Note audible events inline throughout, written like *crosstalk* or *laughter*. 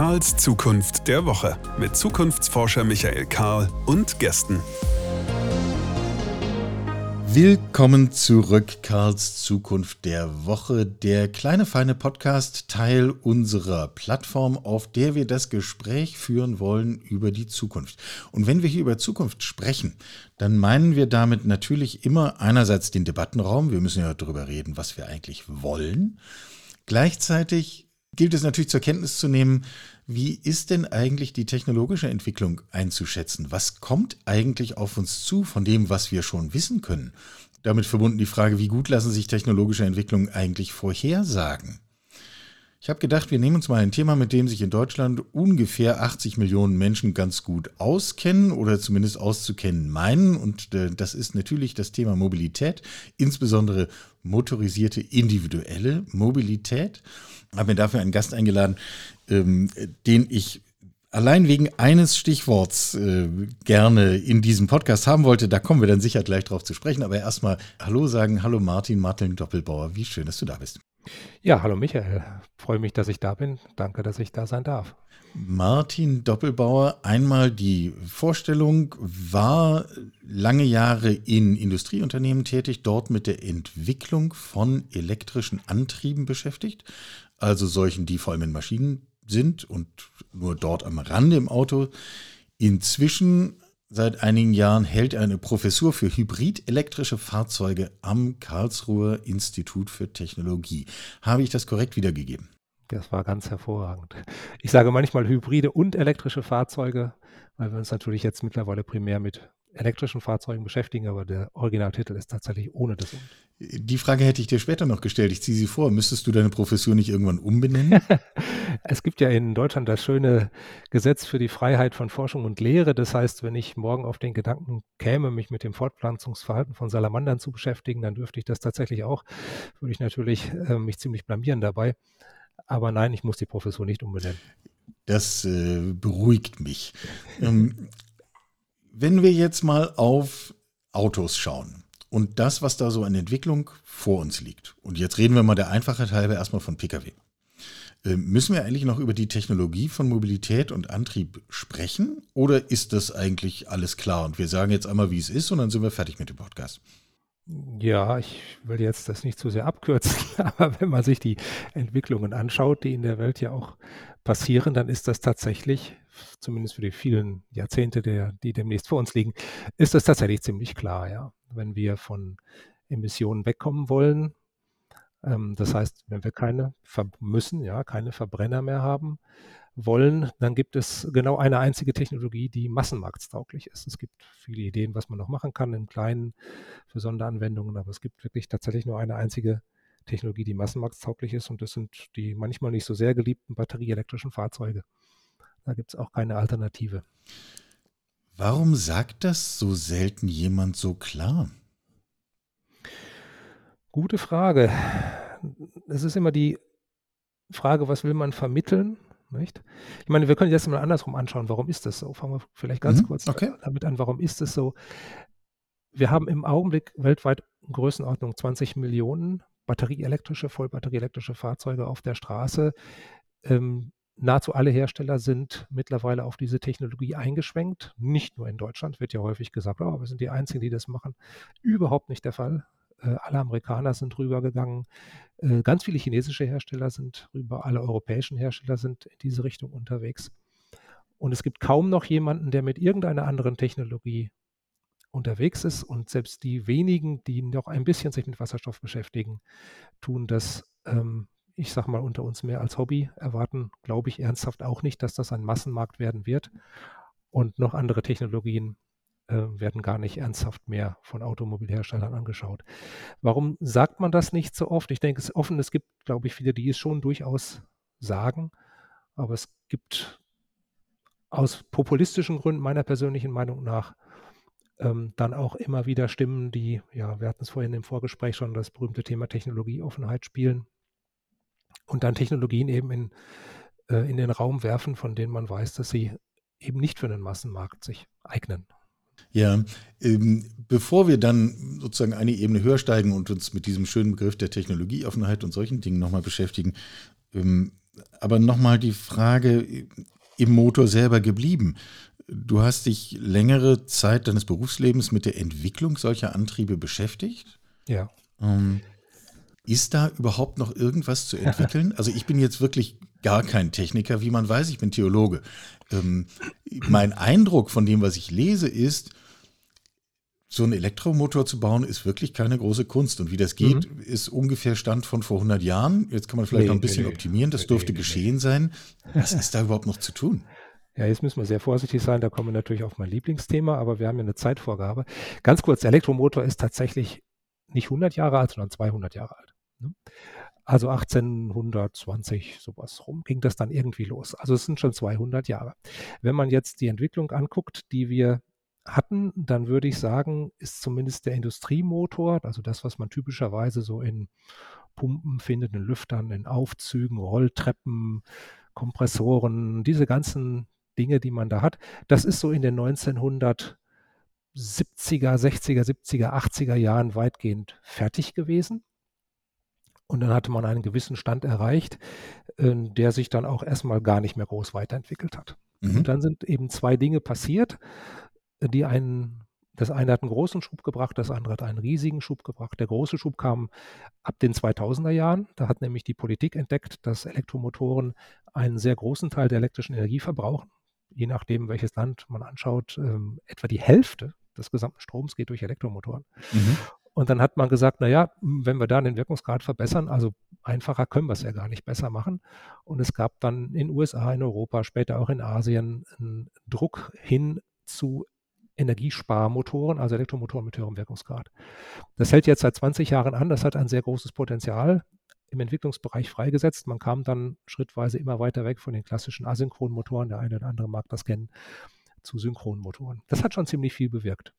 Karls Zukunft der Woche mit Zukunftsforscher Michael Karl und Gästen. Willkommen zurück, Karls Zukunft der Woche, der kleine feine Podcast, Teil unserer Plattform, auf der wir das Gespräch führen wollen über die Zukunft. Und wenn wir hier über Zukunft sprechen, dann meinen wir damit natürlich immer einerseits den Debattenraum, wir müssen ja darüber reden, was wir eigentlich wollen. Gleichzeitig gilt es natürlich zur Kenntnis zu nehmen, wie ist denn eigentlich die technologische Entwicklung einzuschätzen? Was kommt eigentlich auf uns zu von dem, was wir schon wissen können? Damit verbunden die Frage, wie gut lassen sich technologische Entwicklungen eigentlich vorhersagen? Ich habe gedacht, wir nehmen uns mal ein Thema, mit dem sich in Deutschland ungefähr 80 Millionen Menschen ganz gut auskennen oder zumindest auszukennen meinen. Und äh, das ist natürlich das Thema Mobilität, insbesondere motorisierte individuelle Mobilität. Ich habe mir dafür einen Gast eingeladen, ähm, den ich allein wegen eines Stichworts äh, gerne in diesem Podcast haben wollte. Da kommen wir dann sicher gleich drauf zu sprechen. Aber erstmal Hallo sagen. Hallo Martin, Martin Doppelbauer. Wie schön, dass du da bist. Ja, hallo Michael. Freue mich, dass ich da bin. Danke, dass ich da sein darf. Martin Doppelbauer, einmal die Vorstellung, war lange Jahre in Industrieunternehmen tätig, dort mit der Entwicklung von elektrischen Antrieben beschäftigt, also solchen, die vor allem in Maschinen sind und nur dort am Rande im Auto. Inzwischen Seit einigen Jahren hält er eine Professur für hybrid-elektrische Fahrzeuge am Karlsruher Institut für Technologie. Habe ich das korrekt wiedergegeben? Das war ganz hervorragend. Ich sage manchmal hybride und elektrische Fahrzeuge, weil wir uns natürlich jetzt mittlerweile primär mit elektrischen Fahrzeugen beschäftigen, aber der Originaltitel ist tatsächlich ohne das. Die Frage hätte ich dir später noch gestellt. Ich ziehe sie vor. Müsstest du deine Profession nicht irgendwann umbenennen? *laughs* es gibt ja in Deutschland das schöne Gesetz für die Freiheit von Forschung und Lehre. Das heißt, wenn ich morgen auf den Gedanken käme, mich mit dem Fortpflanzungsverhalten von Salamandern zu beschäftigen, dann dürfte ich das tatsächlich auch. Würde ich natürlich äh, mich ziemlich blamieren dabei. Aber nein, ich muss die Professur nicht umbenennen. Das äh, beruhigt mich. ähm, wenn wir jetzt mal auf Autos schauen und das, was da so an Entwicklung vor uns liegt, und jetzt reden wir mal der Einfachheit halber erstmal von Pkw. Äh, müssen wir eigentlich noch über die Technologie von Mobilität und Antrieb sprechen? Oder ist das eigentlich alles klar und wir sagen jetzt einmal, wie es ist und dann sind wir fertig mit dem Podcast? Ja, ich will jetzt das nicht zu sehr abkürzen, *laughs* aber wenn man sich die Entwicklungen anschaut, die in der Welt ja auch passieren, dann ist das tatsächlich, zumindest für die vielen Jahrzehnte, der, die demnächst vor uns liegen, ist das tatsächlich ziemlich klar, ja. Wenn wir von Emissionen wegkommen wollen, ähm, das heißt, wenn wir keine müssen, ja, keine Verbrenner mehr haben, wollen, dann gibt es genau eine einzige Technologie, die massenmarktstauglich ist. Es gibt viele Ideen, was man noch machen kann im Kleinen für Sonderanwendungen, aber es gibt wirklich tatsächlich nur eine einzige Technologie, die massenmarktstauglich ist und das sind die manchmal nicht so sehr geliebten batterieelektrischen Fahrzeuge. Da gibt es auch keine Alternative. Warum sagt das so selten jemand so klar? Gute Frage. Es ist immer die Frage, was will man vermitteln? Nicht? Ich meine, wir können jetzt mal andersrum anschauen, warum ist das so? Fangen wir vielleicht ganz mhm, kurz okay. damit an, warum ist es so? Wir haben im Augenblick weltweit Größenordnung 20 Millionen batterieelektrische, vollbatterieelektrische Fahrzeuge auf der Straße. Ähm, nahezu alle Hersteller sind mittlerweile auf diese Technologie eingeschwenkt. Nicht nur in Deutschland wird ja häufig gesagt, oh, wir sind die Einzigen, die das machen. Überhaupt nicht der Fall. Äh, alle Amerikaner sind rübergegangen. Äh, ganz viele chinesische Hersteller sind rüber. Alle europäischen Hersteller sind in diese Richtung unterwegs. Und es gibt kaum noch jemanden, der mit irgendeiner anderen Technologie unterwegs ist. Und selbst die wenigen, die noch ein bisschen sich mit Wasserstoff beschäftigen, tun das, ähm, ich sage mal, unter uns mehr als Hobby, erwarten, glaube ich, ernsthaft auch nicht, dass das ein Massenmarkt werden wird. Und noch andere Technologien äh, werden gar nicht ernsthaft mehr von Automobilherstellern angeschaut. Warum sagt man das nicht so oft? Ich denke, es ist offen, es gibt, glaube ich, viele, die es schon durchaus sagen, aber es gibt aus populistischen Gründen meiner persönlichen Meinung nach ähm, dann auch immer wieder Stimmen, die, ja, wir hatten es vorhin im Vorgespräch schon, das berühmte Thema Technologieoffenheit spielen und dann Technologien eben in, äh, in den Raum werfen, von denen man weiß, dass sie eben nicht für den Massenmarkt sich eignen. Ja, ähm, bevor wir dann sozusagen eine Ebene höher steigen und uns mit diesem schönen Begriff der Technologieoffenheit und solchen Dingen nochmal beschäftigen, ähm, aber nochmal die Frage im Motor selber geblieben. Du hast dich längere Zeit deines Berufslebens mit der Entwicklung solcher Antriebe beschäftigt. Ja. Ähm, ist da überhaupt noch irgendwas zu entwickeln? *laughs* Also ich bin jetzt wirklich gar kein Techniker, wie man weiß, ich bin Theologe. Ähm, mein Eindruck von dem, was ich lese, ist, so einen Elektromotor zu bauen, ist wirklich keine große Kunst. Und wie das geht, mhm. ist ungefähr Stand von vor 100 Jahren. Jetzt kann man vielleicht nee, noch ein bisschen nee, optimieren. Das nee, dürfte geschehen sein. Was *laughs* ist da überhaupt noch zu tun? Ja, jetzt müssen wir sehr vorsichtig sein. Da kommen wir natürlich auf mein Lieblingsthema, aber wir haben ja eine Zeitvorgabe. Ganz kurz, der Elektromotor ist tatsächlich nicht 100 Jahre alt, sondern 200 Jahre alt. Also 1820 sowas rum ging das dann irgendwie los. Also es sind schon 200 Jahre. Wenn man jetzt die Entwicklung anguckt, die wir hatten, dann würde ich sagen, ist zumindest der Industriemotor, also das, was man typischerweise so in Pumpen findet, in Lüftern, in Aufzügen, Rolltreppen, Kompressoren, diese ganzen Dinge, die man da hat, das ist so in den 1970er, 60er, 70er, 80er Jahren weitgehend fertig gewesen. Und dann hatte man einen gewissen Stand erreicht, äh, der sich dann auch erstmal gar nicht mehr groß weiterentwickelt hat. Mhm. Und dann sind eben zwei Dinge passiert, die einen, das eine hat einen großen Schub gebracht, das andere hat einen riesigen Schub gebracht. Der große Schub kam ab den 2000er Jahren. Da hat nämlich die Politik entdeckt, dass Elektromotoren einen sehr großen Teil der elektrischen Energie verbrauchen. Je nachdem, welches Land man anschaut, ähm, etwa die Hälfte des gesamten Stroms geht durch Elektromotoren. Mhm. Und dann hat man gesagt, naja, wenn wir da den Wirkungsgrad verbessern, also einfacher können wir es ja gar nicht besser machen. Und es gab dann in USA, in Europa, später auch in Asien einen Druck hin zu Energiesparmotoren, also Elektromotoren mit höherem Wirkungsgrad. Das hält jetzt seit 20 Jahren an, das hat ein sehr großes Potenzial im Entwicklungsbereich freigesetzt. Man kam dann schrittweise immer weiter weg von den klassischen asynchronen Motoren, der eine oder andere mag das kennen, zu synchronen Motoren. Das hat schon ziemlich viel bewirkt.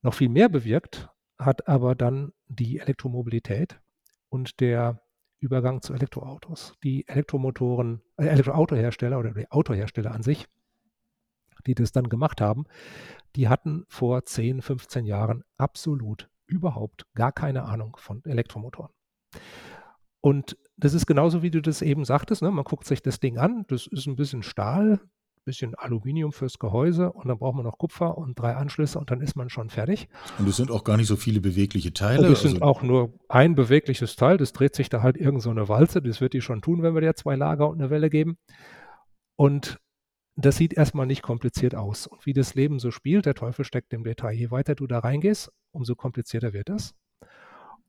Noch viel mehr bewirkt hat aber dann die Elektromobilität und der Übergang zu Elektroautos. Die Elektromotoren, äh, Elektroautohersteller oder die Autohersteller an sich, die das dann gemacht haben, die hatten vor 10, 15 Jahren absolut überhaupt gar keine Ahnung von Elektromotoren. Und das ist genauso, wie du das eben sagtest. Ne? Man guckt sich das Ding an, das ist ein bisschen Stahl, bisschen Aluminium fürs Gehäuse und dann braucht man noch Kupfer und drei Anschlüsse und dann ist man schon fertig. Und es sind auch gar nicht so viele bewegliche Teile. Und es sind also auch nur ein bewegliches Teil, das dreht sich da halt irgend so eine Walze, das wird die schon tun, wenn wir dir zwei Lager und eine Welle geben. Und das sieht erstmal nicht kompliziert aus. Und wie das Leben so spielt, der Teufel steckt im Detail. Je weiter du da reingehst, umso komplizierter wird das.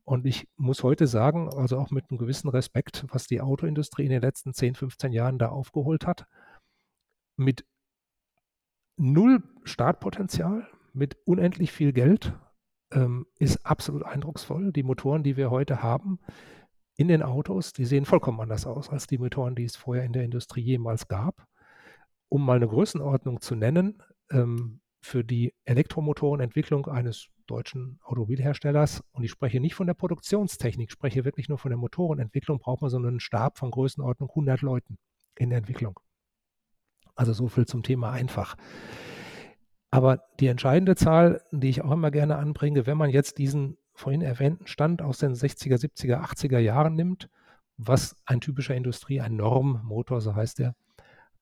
Und ich muss heute sagen, also auch mit einem gewissen Respekt, was die Autoindustrie in den letzten 10, 15 Jahren da aufgeholt hat, mit null Startpotenzial, mit unendlich viel Geld, ähm, ist absolut eindrucksvoll. Die Motoren, die wir heute haben in den Autos, die sehen vollkommen anders aus als die Motoren, die es vorher in der Industrie jemals gab. Um mal eine Größenordnung zu nennen, ähm, für die Elektromotorenentwicklung eines deutschen Automobilherstellers, und ich spreche nicht von der Produktionstechnik, spreche wirklich nur von der Motorenentwicklung, braucht man so einen Stab von Größenordnung 100 Leuten in der Entwicklung. Also so viel zum Thema einfach. Aber die entscheidende Zahl, die ich auch immer gerne anbringe, wenn man jetzt diesen vorhin erwähnten Stand aus den 60er, 70er, 80er Jahren nimmt, was ein typischer Industrie, ein Normmotor, so heißt der,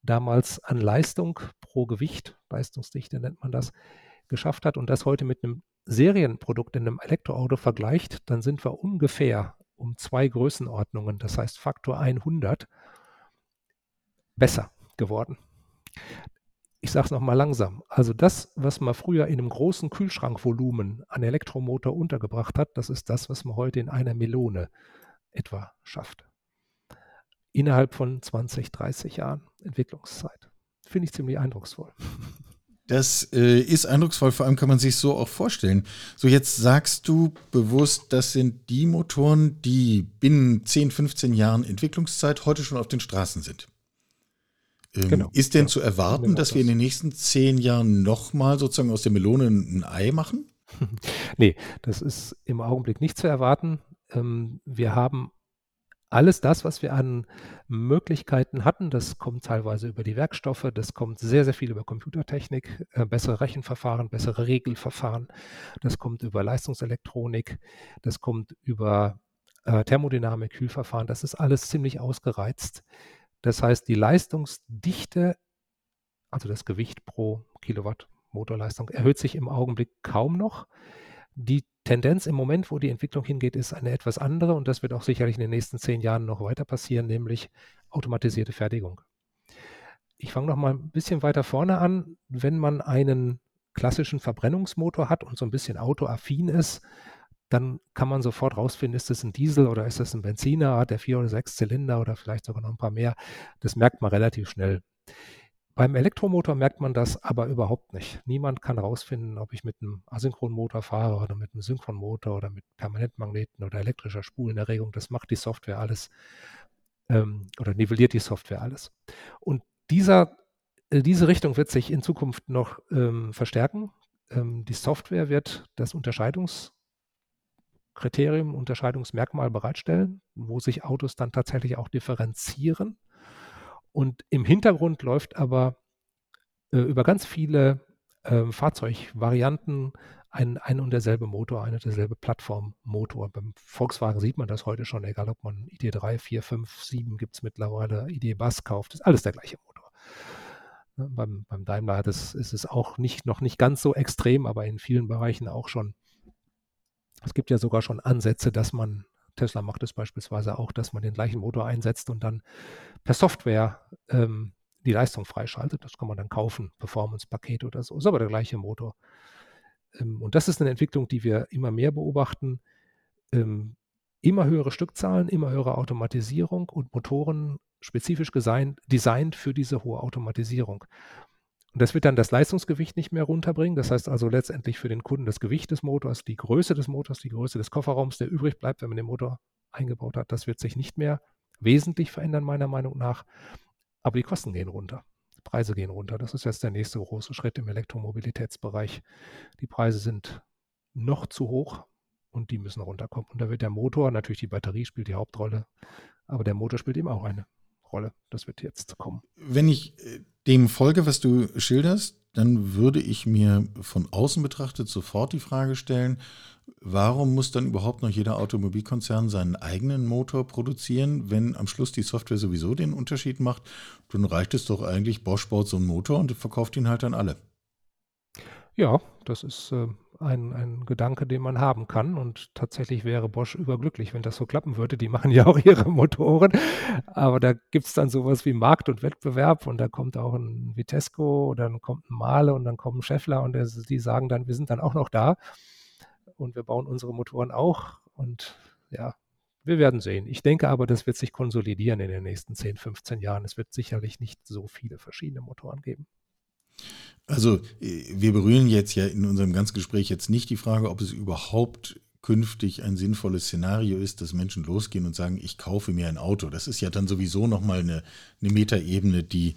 damals an Leistung pro Gewicht, Leistungsdichte nennt man das, geschafft hat und das heute mit einem Serienprodukt in einem Elektroauto vergleicht, dann sind wir ungefähr um zwei Größenordnungen, das heißt Faktor 100, besser geworden. Ich sage es nochmal langsam. Also das, was man früher in einem großen Kühlschrankvolumen an Elektromotor untergebracht hat, das ist das, was man heute in einer Melone etwa schafft. Innerhalb von 20, 30 Jahren Entwicklungszeit. Finde ich ziemlich eindrucksvoll. Das äh, ist eindrucksvoll, vor allem kann man sich so auch vorstellen. So, jetzt sagst du bewusst, das sind die Motoren, die binnen 10, 15 Jahren Entwicklungszeit heute schon auf den Straßen sind. Ähm, genau. Ist denn ja, zu erwarten, dass wir in den nächsten zehn Jahren nochmal sozusagen aus der Melone ein Ei machen? *laughs* nee, das ist im Augenblick nicht zu erwarten. Ähm, wir haben alles das, was wir an Möglichkeiten hatten, das kommt teilweise über die Werkstoffe, das kommt sehr, sehr viel über Computertechnik, äh, bessere Rechenverfahren, bessere Regelverfahren, das kommt über Leistungselektronik, das kommt über äh, Thermodynamik, Kühlverfahren, das ist alles ziemlich ausgereizt. Das heißt, die Leistungsdichte, also das Gewicht pro Kilowatt Motorleistung, erhöht sich im Augenblick kaum noch. Die Tendenz im Moment, wo die Entwicklung hingeht, ist eine etwas andere und das wird auch sicherlich in den nächsten zehn Jahren noch weiter passieren, nämlich automatisierte Fertigung. Ich fange noch mal ein bisschen weiter vorne an. Wenn man einen klassischen Verbrennungsmotor hat und so ein bisschen autoaffin ist, dann kann man sofort rausfinden, ist das ein Diesel oder ist das ein Benziner, hat der vier oder sechs Zylinder oder vielleicht sogar noch ein paar mehr. Das merkt man relativ schnell. Beim Elektromotor merkt man das aber überhaupt nicht. Niemand kann rausfinden, ob ich mit einem Asynchronmotor fahre oder mit einem Synchronmotor oder mit Permanentmagneten oder elektrischer Spulenerregung. Das macht die Software alles ähm, oder nivelliert die Software alles. Und dieser, äh, diese Richtung wird sich in Zukunft noch ähm, verstärken. Ähm, die Software wird das Unterscheidungskriterium, Unterscheidungsmerkmal bereitstellen, wo sich Autos dann tatsächlich auch differenzieren und im Hintergrund läuft aber äh, über ganz viele äh, Fahrzeugvarianten ein, ein und derselbe Motor, eine derselbe Plattformmotor. Beim Volkswagen sieht man das heute schon, egal ob man ID3, 4, 5, 7 gibt es mittlerweile, ID Bus kauft, ist alles der gleiche Motor. Ne, beim, beim Daimler das, ist es auch nicht, noch nicht ganz so extrem, aber in vielen Bereichen auch schon. Es gibt ja sogar schon Ansätze, dass man Tesla macht es beispielsweise auch, dass man den gleichen Motor einsetzt und dann per Software ähm, die Leistung freischaltet. Das kann man dann kaufen, Performance-Paket oder so. Ist aber der gleiche Motor. Ähm, und das ist eine Entwicklung, die wir immer mehr beobachten. Ähm, immer höhere Stückzahlen, immer höhere Automatisierung und Motoren spezifisch designt, designt für diese hohe Automatisierung. Und das wird dann das Leistungsgewicht nicht mehr runterbringen. Das heißt also letztendlich für den Kunden das Gewicht des Motors, die Größe des Motors, die Größe des Kofferraums, der übrig bleibt, wenn man den Motor eingebaut hat, das wird sich nicht mehr wesentlich verändern, meiner Meinung nach. Aber die Kosten gehen runter. Die Preise gehen runter. Das ist jetzt der nächste große Schritt im Elektromobilitätsbereich. Die Preise sind noch zu hoch und die müssen runterkommen. Und da wird der Motor, natürlich die Batterie spielt die Hauptrolle, aber der Motor spielt eben auch eine Rolle. Das wird jetzt kommen. Wenn ich äh, dem folge, was du schilderst, dann würde ich mir von außen betrachtet sofort die Frage stellen, warum muss dann überhaupt noch jeder Automobilkonzern seinen eigenen Motor produzieren, wenn am Schluss die Software sowieso den Unterschied macht? Dann reicht es doch eigentlich, Bosch baut so einen Motor und verkauft ihn halt an alle. Ja, das ist äh, ein, ein Gedanke, den man haben kann. Und tatsächlich wäre Bosch überglücklich, wenn das so klappen würde. Die machen *laughs* ja auch ihre Motoren. Aber da gibt es dann sowas wie Markt und Wettbewerb und da kommt auch ein Vitesco dann kommt ein Male und dann kommt ein Scheffler und die sagen dann, wir sind dann auch noch da und wir bauen unsere Motoren auch. Und ja, wir werden sehen. Ich denke aber, das wird sich konsolidieren in den nächsten 10, 15 Jahren. Es wird sicherlich nicht so viele verschiedene Motoren geben. Also äh, wir berühren jetzt ja in unserem ganzen Gespräch jetzt nicht die Frage, ob es überhaupt künftig ein sinnvolles Szenario ist, dass Menschen losgehen und sagen, ich kaufe mir ein Auto. Das ist ja dann sowieso nochmal eine, eine Metaebene, die,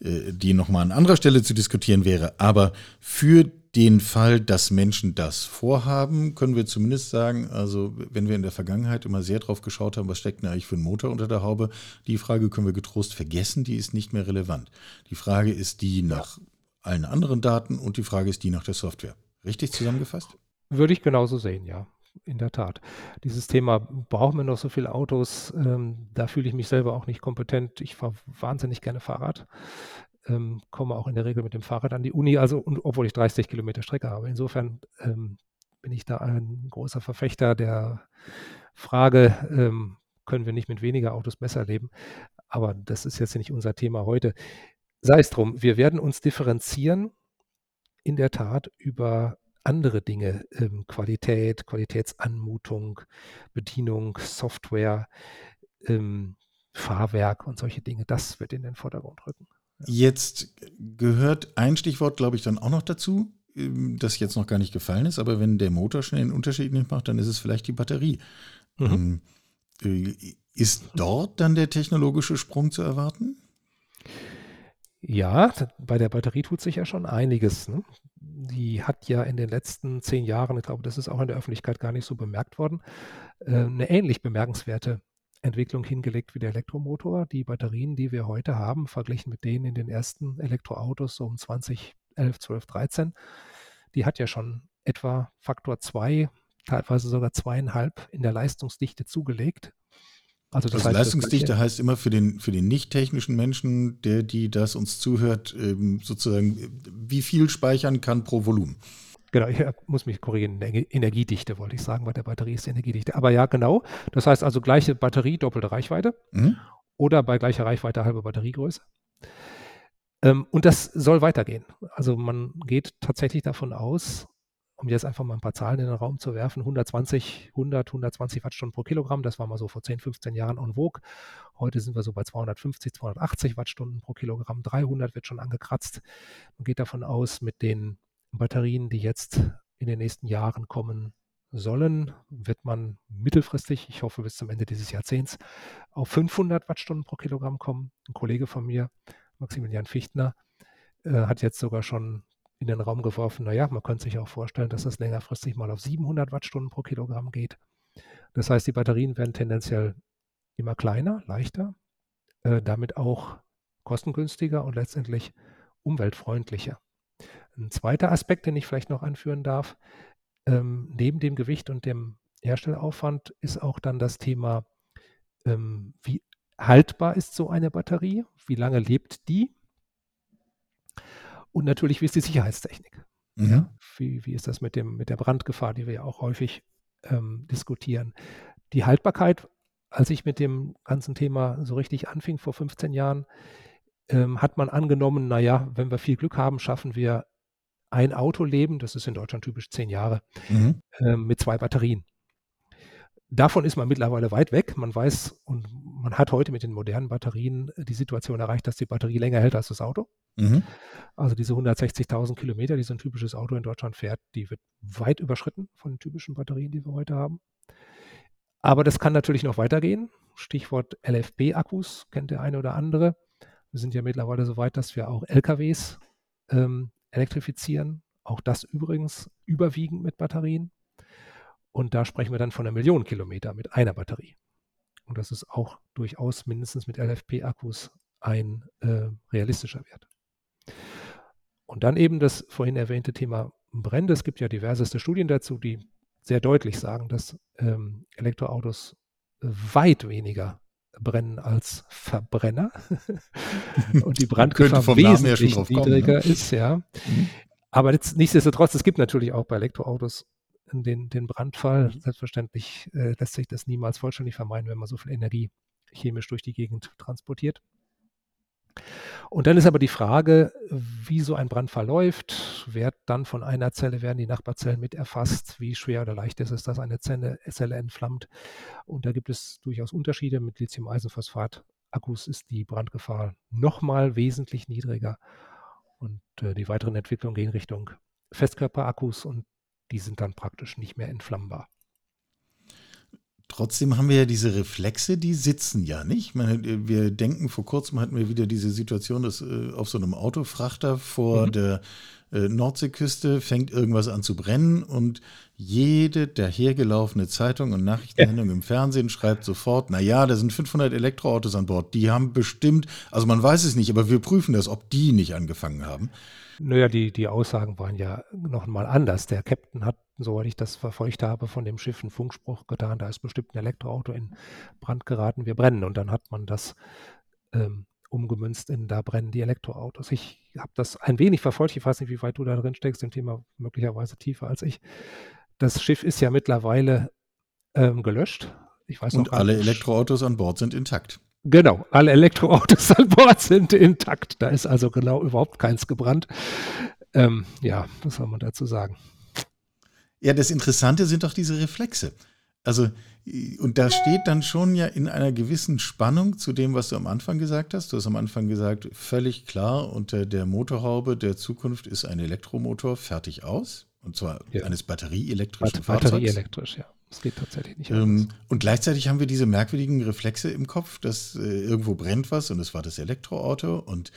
äh, die nochmal an anderer Stelle zu diskutieren wäre. Aber für den Fall, dass Menschen das vorhaben, können wir zumindest sagen, also wenn wir in der Vergangenheit immer sehr drauf geschaut haben, was steckt denn eigentlich für ein Motor unter der Haube, die Frage können wir getrost vergessen, die ist nicht mehr relevant. Die Frage ist die nach allen anderen Daten und die Frage ist die nach der Software. Richtig zusammengefasst? Würde ich genauso sehen, ja. In der Tat. Dieses Thema, brauchen wir noch so viele Autos? Ähm, da fühle ich mich selber auch nicht kompetent. Ich fahre wahnsinnig gerne Fahrrad. Ähm, komme auch in der Regel mit dem Fahrrad an die Uni, also und, obwohl ich 30 Kilometer Strecke habe. Insofern ähm, bin ich da ein großer Verfechter der Frage, ähm, können wir nicht mit weniger Autos besser leben? Aber das ist jetzt nicht unser Thema heute sei es drum, wir werden uns differenzieren in der Tat über andere Dinge, ähm, Qualität, Qualitätsanmutung, Bedienung, Software, ähm, Fahrwerk und solche Dinge. Das wird in den Vordergrund rücken. Jetzt gehört ein Stichwort, glaube ich, dann auch noch dazu, ähm, das jetzt noch gar nicht gefallen ist, aber wenn der Motor schnell einen Unterschied nicht macht, dann ist es vielleicht die Batterie. Mhm. Ähm, äh, ist dort dann der technologische Sprung zu erwarten? Ja, bei der Batterie tut sich ja schon einiges. Ne? Die hat ja in den letzten zehn Jahren, ich glaube, das ist auch in der Öffentlichkeit gar nicht so bemerkt worden, äh, eine ähnlich bemerkenswerte Entwicklung hingelegt wie der Elektromotor. Die Batterien, die wir heute haben, verglichen mit denen in den ersten Elektroautos so um 2011, 12, 13, die hat ja schon etwa Faktor 2 teilweise sogar zweieinhalb in der Leistungsdichte zugelegt. Also, das also heißt, Leistungsdichte heißt immer für den, für den nicht technischen Menschen, der, die das uns zuhört, ähm, sozusagen, wie viel speichern kann pro Volumen. Genau, ich muss mich korrigieren. Energiedichte wollte ich sagen, bei der Batterie ist Energiedichte. Aber ja, genau. Das heißt also gleiche Batterie, doppelte Reichweite. Mhm. Oder bei gleicher Reichweite halbe Batteriegröße. Ähm, und das soll weitergehen. Also man geht tatsächlich davon aus, um jetzt einfach mal ein paar Zahlen in den Raum zu werfen, 120, 100, 120 Wattstunden pro Kilogramm, das war mal so vor 10, 15 Jahren en vogue. Heute sind wir so bei 250, 280 Wattstunden pro Kilogramm, 300 wird schon angekratzt. Man geht davon aus, mit den Batterien, die jetzt in den nächsten Jahren kommen sollen, wird man mittelfristig, ich hoffe bis zum Ende dieses Jahrzehnts, auf 500 Wattstunden pro Kilogramm kommen. Ein Kollege von mir, Maximilian Fichtner, äh, hat jetzt sogar schon in den Raum geworfen, naja, man könnte sich auch vorstellen, dass das längerfristig mal auf 700 Wattstunden pro Kilogramm geht. Das heißt, die Batterien werden tendenziell immer kleiner, leichter, äh, damit auch kostengünstiger und letztendlich umweltfreundlicher. Ein zweiter Aspekt, den ich vielleicht noch anführen darf, ähm, neben dem Gewicht und dem Herstellaufwand ist auch dann das Thema, ähm, wie haltbar ist so eine Batterie, wie lange lebt die und natürlich, wie ist die Sicherheitstechnik? Mhm. Ja? Wie, wie ist das mit, dem, mit der Brandgefahr, die wir ja auch häufig ähm, diskutieren? Die Haltbarkeit, als ich mit dem ganzen Thema so richtig anfing vor 15 Jahren, ähm, hat man angenommen, naja, wenn wir viel Glück haben, schaffen wir ein Autoleben, das ist in Deutschland typisch zehn Jahre, mhm. ähm, mit zwei Batterien. Davon ist man mittlerweile weit weg. Man weiß und man hat heute mit den modernen Batterien die Situation erreicht, dass die Batterie länger hält als das Auto. Mhm. Also diese 160.000 Kilometer, die so ein typisches Auto in Deutschland fährt, die wird weit überschritten von den typischen Batterien, die wir heute haben. Aber das kann natürlich noch weitergehen. Stichwort LFP-Akkus kennt der eine oder andere. Wir sind ja mittlerweile so weit, dass wir auch LKWs ähm, elektrifizieren. Auch das übrigens überwiegend mit Batterien. Und da sprechen wir dann von einer Million Kilometer mit einer Batterie. Und das ist auch durchaus mindestens mit LFP-Akkus ein äh, realistischer Wert. Und dann eben das vorhin erwähnte Thema Brände. Es gibt ja diverseste Studien dazu, die sehr deutlich sagen, dass ähm, Elektroautos weit weniger brennen als Verbrenner *laughs* und die Brandgefahr wesentlich ja niedriger kommen, ne? ist, ja. Mhm. Aber jetzt, nichtsdestotrotz, es gibt natürlich auch bei Elektroautos den, den Brandfall. Selbstverständlich äh, lässt sich das niemals vollständig vermeiden, wenn man so viel Energie chemisch durch die Gegend transportiert. Und dann ist aber die Frage, wie so ein Brand verläuft. Wird dann von einer Zelle, werden die Nachbarzellen mit erfasst? Wie schwer oder leicht ist es, dass eine Zelle, Zelle entflammt? Und da gibt es durchaus Unterschiede. Mit Lithium-Eisenphosphat-Akkus ist die Brandgefahr nochmal wesentlich niedriger. Und äh, die weiteren Entwicklungen gehen Richtung Festkörperakkus und die sind dann praktisch nicht mehr entflammbar. Trotzdem haben wir ja diese Reflexe, die sitzen ja nicht. Meine, wir denken, vor kurzem hatten wir wieder diese Situation, dass äh, auf so einem Autofrachter vor mhm. der äh, Nordseeküste fängt irgendwas an zu brennen und jede dahergelaufene Zeitung und Nachrichtensendung ja. im Fernsehen schreibt sofort, naja, da sind 500 Elektroautos an Bord, die haben bestimmt, also man weiß es nicht, aber wir prüfen das, ob die nicht angefangen haben. Naja, die, die Aussagen waren ja noch mal anders. Der Captain hat, soweit ich das verfolgt habe, von dem Schiff einen Funkspruch getan, da ist bestimmt ein Elektroauto in Brand geraten, wir brennen. Und dann hat man das ähm, umgemünzt in da brennen die Elektroautos. Ich habe das ein wenig verfolgt, ich weiß nicht, wie weit du da drin steckst, im Thema möglicherweise tiefer als ich. Das Schiff ist ja mittlerweile ähm, gelöscht. Ich weiß Und alle Elektroautos an Bord sind intakt. Genau, alle Elektroautos *laughs* an Bord sind intakt. Da ist also genau überhaupt keins gebrannt. Ähm, ja, was soll man dazu sagen? Ja, das Interessante sind doch diese Reflexe. Also, und da steht dann schon ja in einer gewissen Spannung zu dem, was du am Anfang gesagt hast. Du hast am Anfang gesagt, völlig klar, unter der Motorhaube der Zukunft ist ein Elektromotor fertig aus. Und zwar ja. eines batterieelektrischen Fahrzeugs. Batterieelektrisch, ja. Es geht tatsächlich nicht ähm, und gleichzeitig haben wir diese merkwürdigen Reflexe im Kopf, dass äh, irgendwo brennt was und es war das Elektroauto und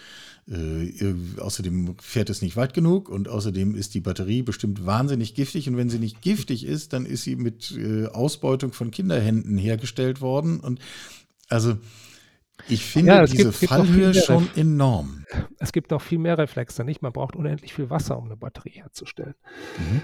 äh, außerdem fährt es nicht weit genug und außerdem ist die Batterie bestimmt wahnsinnig giftig und wenn sie nicht giftig ist, dann ist sie mit äh, Ausbeutung von Kinderhänden hergestellt worden und also ich finde ja, diese gibt, Fallhöhe schon enorm. Es gibt noch viel mehr Reflexe, nicht? Man braucht unendlich viel Wasser, um eine Batterie herzustellen. Mhm.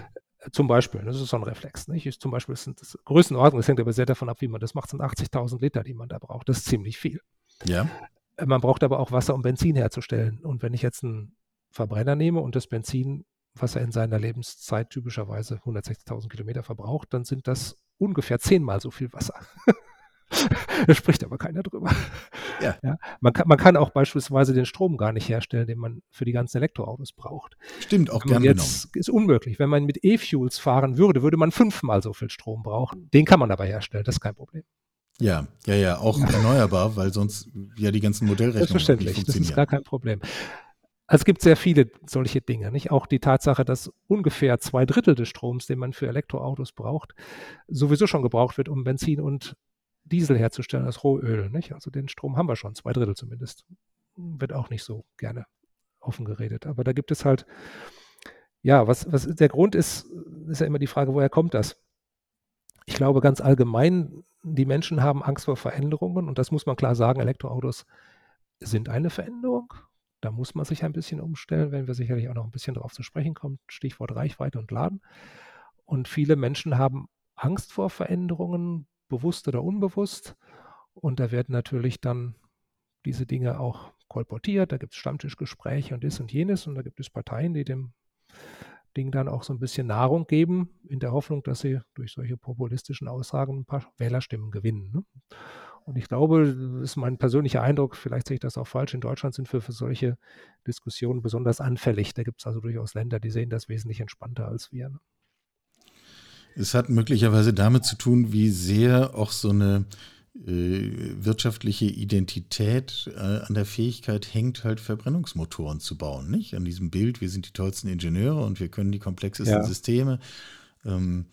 Zum Beispiel, das ist so ein Reflex. Nicht? Ist zum Beispiel sind das Größenordnung, das hängt aber sehr davon ab, wie man das macht, sind 80.000 Liter, die man da braucht. Das ist ziemlich viel. Ja. Äh, man braucht aber auch Wasser, um Benzin herzustellen. Und wenn ich jetzt einen Verbrenner nehme und das Benzin, was er in seiner Lebenszeit typischerweise 160.000 Kilometer verbraucht, dann sind das ungefähr zehnmal so viel Wasser. *laughs* *laughs* da spricht aber keiner drüber. Ja. ja. Man, kann, man kann auch beispielsweise den Strom gar nicht herstellen, den man für die ganzen Elektroautos braucht. Stimmt, auch gerne jetzt genommen. Ist unmöglich. Wenn man mit E-Fuels fahren würde, würde man fünfmal so viel Strom brauchen. Den kann man aber herstellen, das ist kein Problem. Ja, ja, ja, auch *laughs* erneuerbar, weil sonst ja die ganzen Modellrechnungen Selbstverständlich, nicht funktionieren. das ist gar kein Problem. Also es gibt sehr viele solche Dinge, nicht? Auch die Tatsache, dass ungefähr zwei Drittel des Stroms, den man für Elektroautos braucht, sowieso schon gebraucht wird, um Benzin und Diesel herzustellen als Rohöl. Nicht? Also den Strom haben wir schon, zwei Drittel zumindest. Wird auch nicht so gerne offen geredet. Aber da gibt es halt, ja, was, was der Grund ist, ist ja immer die Frage, woher kommt das? Ich glaube ganz allgemein, die Menschen haben Angst vor Veränderungen und das muss man klar sagen, Elektroautos sind eine Veränderung. Da muss man sich ein bisschen umstellen, wenn wir sicherlich auch noch ein bisschen darauf zu sprechen kommen. Stichwort Reichweite und Laden. Und viele Menschen haben Angst vor Veränderungen, bewusst oder unbewusst. Und da werden natürlich dann diese Dinge auch kolportiert. Da gibt es Stammtischgespräche und dies und jenes. Und da gibt es Parteien, die dem Ding dann auch so ein bisschen Nahrung geben, in der Hoffnung, dass sie durch solche populistischen Aussagen ein paar Wählerstimmen gewinnen. Ne? Und ich glaube, das ist mein persönlicher Eindruck, vielleicht sehe ich das auch falsch, in Deutschland sind wir für solche Diskussionen besonders anfällig. Da gibt es also durchaus Länder, die sehen das wesentlich entspannter als wir. Ne? Es hat möglicherweise damit zu tun, wie sehr auch so eine äh, wirtschaftliche Identität äh, an der Fähigkeit hängt, halt Verbrennungsmotoren zu bauen. Nicht? An diesem Bild, wir sind die tollsten Ingenieure und wir können die komplexesten ja. Systeme. Ähm,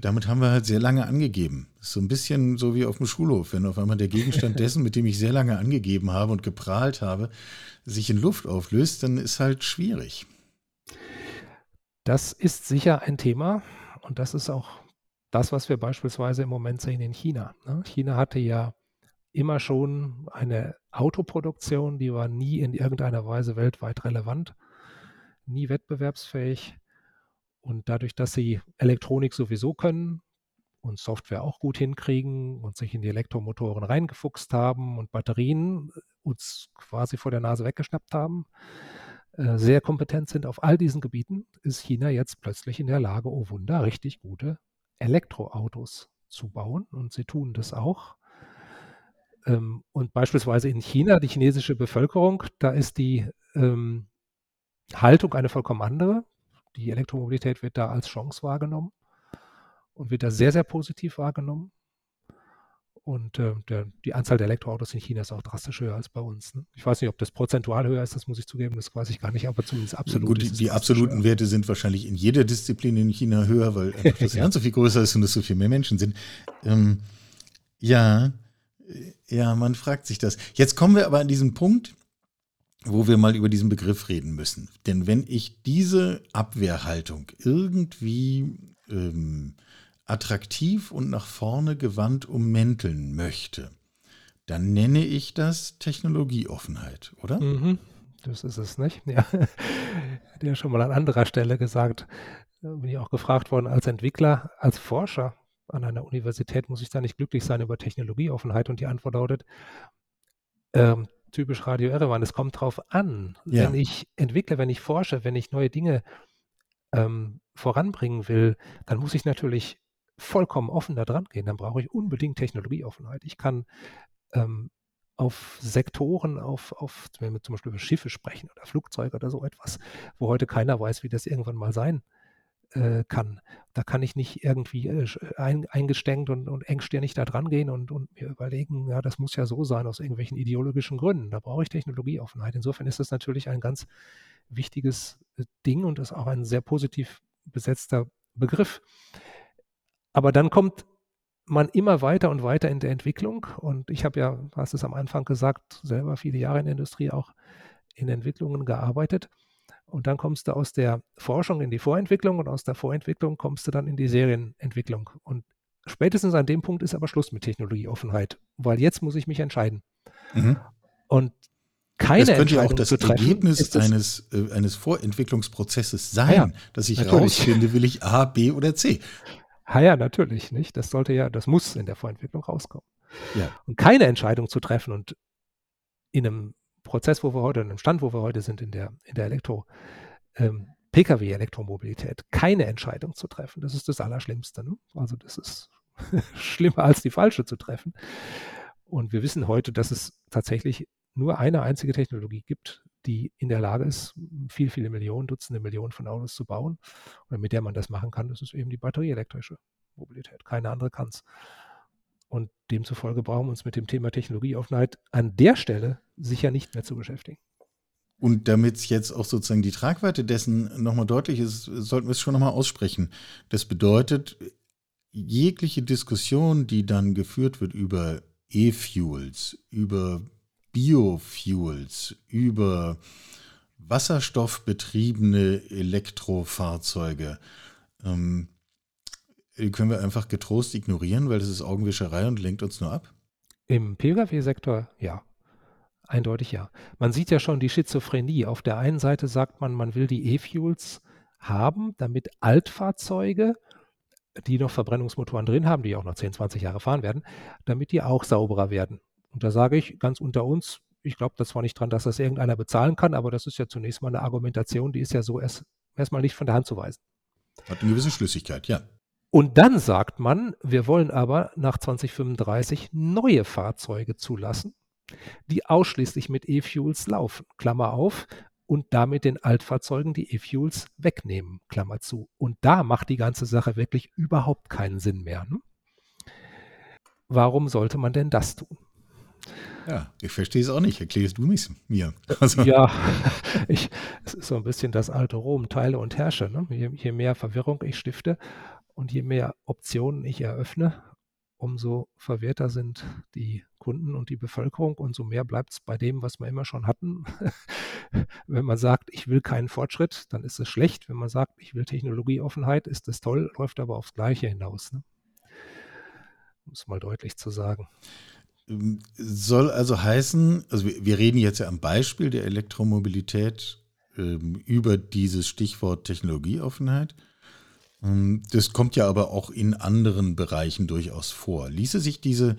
damit haben wir halt sehr lange angegeben. So ein bisschen so wie auf dem Schulhof, wenn auf einmal der Gegenstand *laughs* dessen, mit dem ich sehr lange angegeben habe und geprahlt habe, sich in Luft auflöst, dann ist halt schwierig. Das ist sicher ein Thema. Und das ist auch das, was wir beispielsweise im Moment sehen in China. Ne? China hatte ja immer schon eine Autoproduktion, die war nie in irgendeiner Weise weltweit relevant, nie wettbewerbsfähig. Und dadurch, dass sie Elektronik sowieso können und Software auch gut hinkriegen und sich in die Elektromotoren reingefuchst haben und Batterien uns quasi vor der Nase weggeschnappt haben, äh, sehr kompetent sind auf all diesen Gebieten, ist China jetzt plötzlich in der Lage, oh Wunder, richtig gute Elektroautos zu bauen. Und sie tun das auch. Ähm, und beispielsweise in China, die chinesische Bevölkerung, da ist die ähm, Haltung eine vollkommen andere. Die Elektromobilität wird da als Chance wahrgenommen und wird da sehr, sehr positiv wahrgenommen. Und äh, der, die Anzahl der Elektroautos in China ist auch drastisch höher als bei uns. Ne? Ich weiß nicht, ob das prozentual höher ist, das muss ich zugeben, das weiß ich gar nicht, aber zumindest absolut. Gut, die, die absoluten höher. Werte sind wahrscheinlich in jeder Disziplin in China höher, weil *laughs* einfach das ja. Land so viel größer ist und es so viel mehr Menschen sind. Ähm, ja, ja, man fragt sich das. Jetzt kommen wir aber an diesen Punkt, wo wir mal über diesen Begriff reden müssen. Denn wenn ich diese Abwehrhaltung irgendwie ähm, attraktiv und nach vorne gewandt ummänteln möchte, dann nenne ich das Technologieoffenheit, oder? Mhm, das ist es nicht. Ja. Hat ja schon mal an anderer Stelle gesagt, bin ich auch gefragt worden, als Entwickler, als Forscher an einer Universität muss ich da nicht glücklich sein über Technologieoffenheit und die Antwort lautet, ähm, typisch Radio Erevan, es kommt drauf an. Ja. Wenn ich entwickle, wenn ich forsche, wenn ich neue Dinge ähm, voranbringen will, dann muss ich natürlich vollkommen offen da dran gehen, dann brauche ich unbedingt Technologieoffenheit. Ich kann ähm, auf Sektoren, auf, auf, wenn wir zum Beispiel über Schiffe sprechen oder Flugzeuge oder so etwas, wo heute keiner weiß, wie das irgendwann mal sein äh, kann. Da kann ich nicht irgendwie äh, ein, eingestenkt und, und engstirnig da dran gehen und, und mir überlegen, ja, das muss ja so sein aus irgendwelchen ideologischen Gründen. Da brauche ich Technologieoffenheit. Insofern ist das natürlich ein ganz wichtiges äh, Ding und ist auch ein sehr positiv besetzter Begriff. Aber dann kommt man immer weiter und weiter in der Entwicklung. Und ich habe ja, du hast es am Anfang gesagt, selber viele Jahre in der Industrie auch in Entwicklungen gearbeitet. Und dann kommst du aus der Forschung in die Vorentwicklung und aus der Vorentwicklung kommst du dann in die Serienentwicklung. Und spätestens an dem Punkt ist aber Schluss mit Technologieoffenheit, weil jetzt muss ich mich entscheiden. Mhm. Und keine das könnte ja auch das Ergebnis eines, äh, eines Vorentwicklungsprozesses sein, ja, dass ich herausfinde, will ich A, B oder C. Ja, ja, natürlich nicht. Das sollte ja, das muss in der Vorentwicklung rauskommen. Ja. Und keine Entscheidung zu treffen und in einem Prozess, wo wir heute, in einem Stand, wo wir heute sind, in der, in der Elektro, ähm, Pkw-Elektromobilität, keine Entscheidung zu treffen, das ist das Allerschlimmste. Ne? Also das ist *laughs* schlimmer als die falsche zu treffen. Und wir wissen heute, dass es tatsächlich nur eine einzige Technologie gibt, die in der Lage ist, viele, viele Millionen, Dutzende Millionen von Autos zu bauen. Und mit der man das machen kann, das ist eben die batterieelektrische Mobilität. Keine andere kann es. Und demzufolge brauchen wir uns mit dem Thema Technologieoffenheit an der Stelle sicher nicht mehr zu beschäftigen. Und damit jetzt auch sozusagen die Tragweite dessen nochmal deutlich ist, sollten wir es schon nochmal aussprechen. Das bedeutet, jegliche Diskussion, die dann geführt wird über E-Fuels, über Biofuels, über wasserstoffbetriebene Elektrofahrzeuge, ähm, die können wir einfach getrost ignorieren, weil das ist Augenwischerei und lenkt uns nur ab? Im Pkw-Sektor ja. Eindeutig ja. Man sieht ja schon die Schizophrenie. Auf der einen Seite sagt man, man will die E-Fuels haben, damit Altfahrzeuge, die noch Verbrennungsmotoren drin haben, die auch noch 10, 20 Jahre fahren werden, damit die auch sauberer werden. Und da sage ich ganz unter uns, ich glaube das zwar nicht dran, dass das irgendeiner bezahlen kann, aber das ist ja zunächst mal eine Argumentation, die ist ja so erst erstmal nicht von der Hand zu weisen. Hat eine gewisse Schlüssigkeit, ja. Und dann sagt man, wir wollen aber nach 2035 neue Fahrzeuge zulassen, die ausschließlich mit E-Fuels laufen. Klammer auf. Und damit den Altfahrzeugen die E-Fuels wegnehmen. Klammer zu. Und da macht die ganze Sache wirklich überhaupt keinen Sinn mehr. Ne? Warum sollte man denn das tun? Ja, ich verstehe es auch nicht. Erklärst du mich mir? Also. Ja, *laughs* ich, es ist so ein bisschen das alte Rom, teile und herrsche. Ne? Je, je, mehr Verwirrung ich stifte und je mehr Optionen ich eröffne, umso verwirrter sind die Kunden und die Bevölkerung und so mehr bleibt es bei dem, was wir immer schon hatten. *laughs* Wenn man sagt, ich will keinen Fortschritt, dann ist es schlecht. Wenn man sagt, ich will Technologieoffenheit, ist es toll, läuft aber aufs Gleiche hinaus. Ne? Um es mal deutlich zu sagen. Soll also heißen, also wir, wir reden jetzt ja am Beispiel der Elektromobilität ähm, über dieses Stichwort Technologieoffenheit. Ähm, das kommt ja aber auch in anderen Bereichen durchaus vor. Ließe sich diese,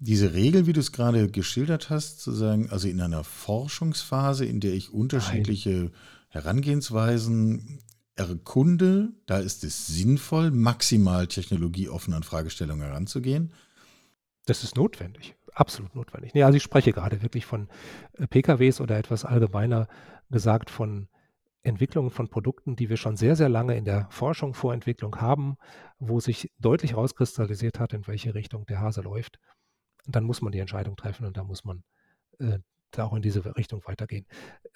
diese Regel, wie du es gerade geschildert hast, zu sagen, also in einer Forschungsphase, in der ich unterschiedliche Nein. Herangehensweisen erkunde, da ist es sinnvoll, maximal technologieoffen an Fragestellungen heranzugehen? Das ist notwendig absolut notwendig. Nee, also ich spreche gerade wirklich von äh, PKWs oder etwas allgemeiner gesagt von Entwicklungen von Produkten, die wir schon sehr, sehr lange in der Forschung, Vorentwicklung haben, wo sich deutlich rauskristallisiert hat, in welche Richtung der Hase läuft. Dann muss man die Entscheidung treffen und da muss man äh, da auch in diese Richtung weitergehen.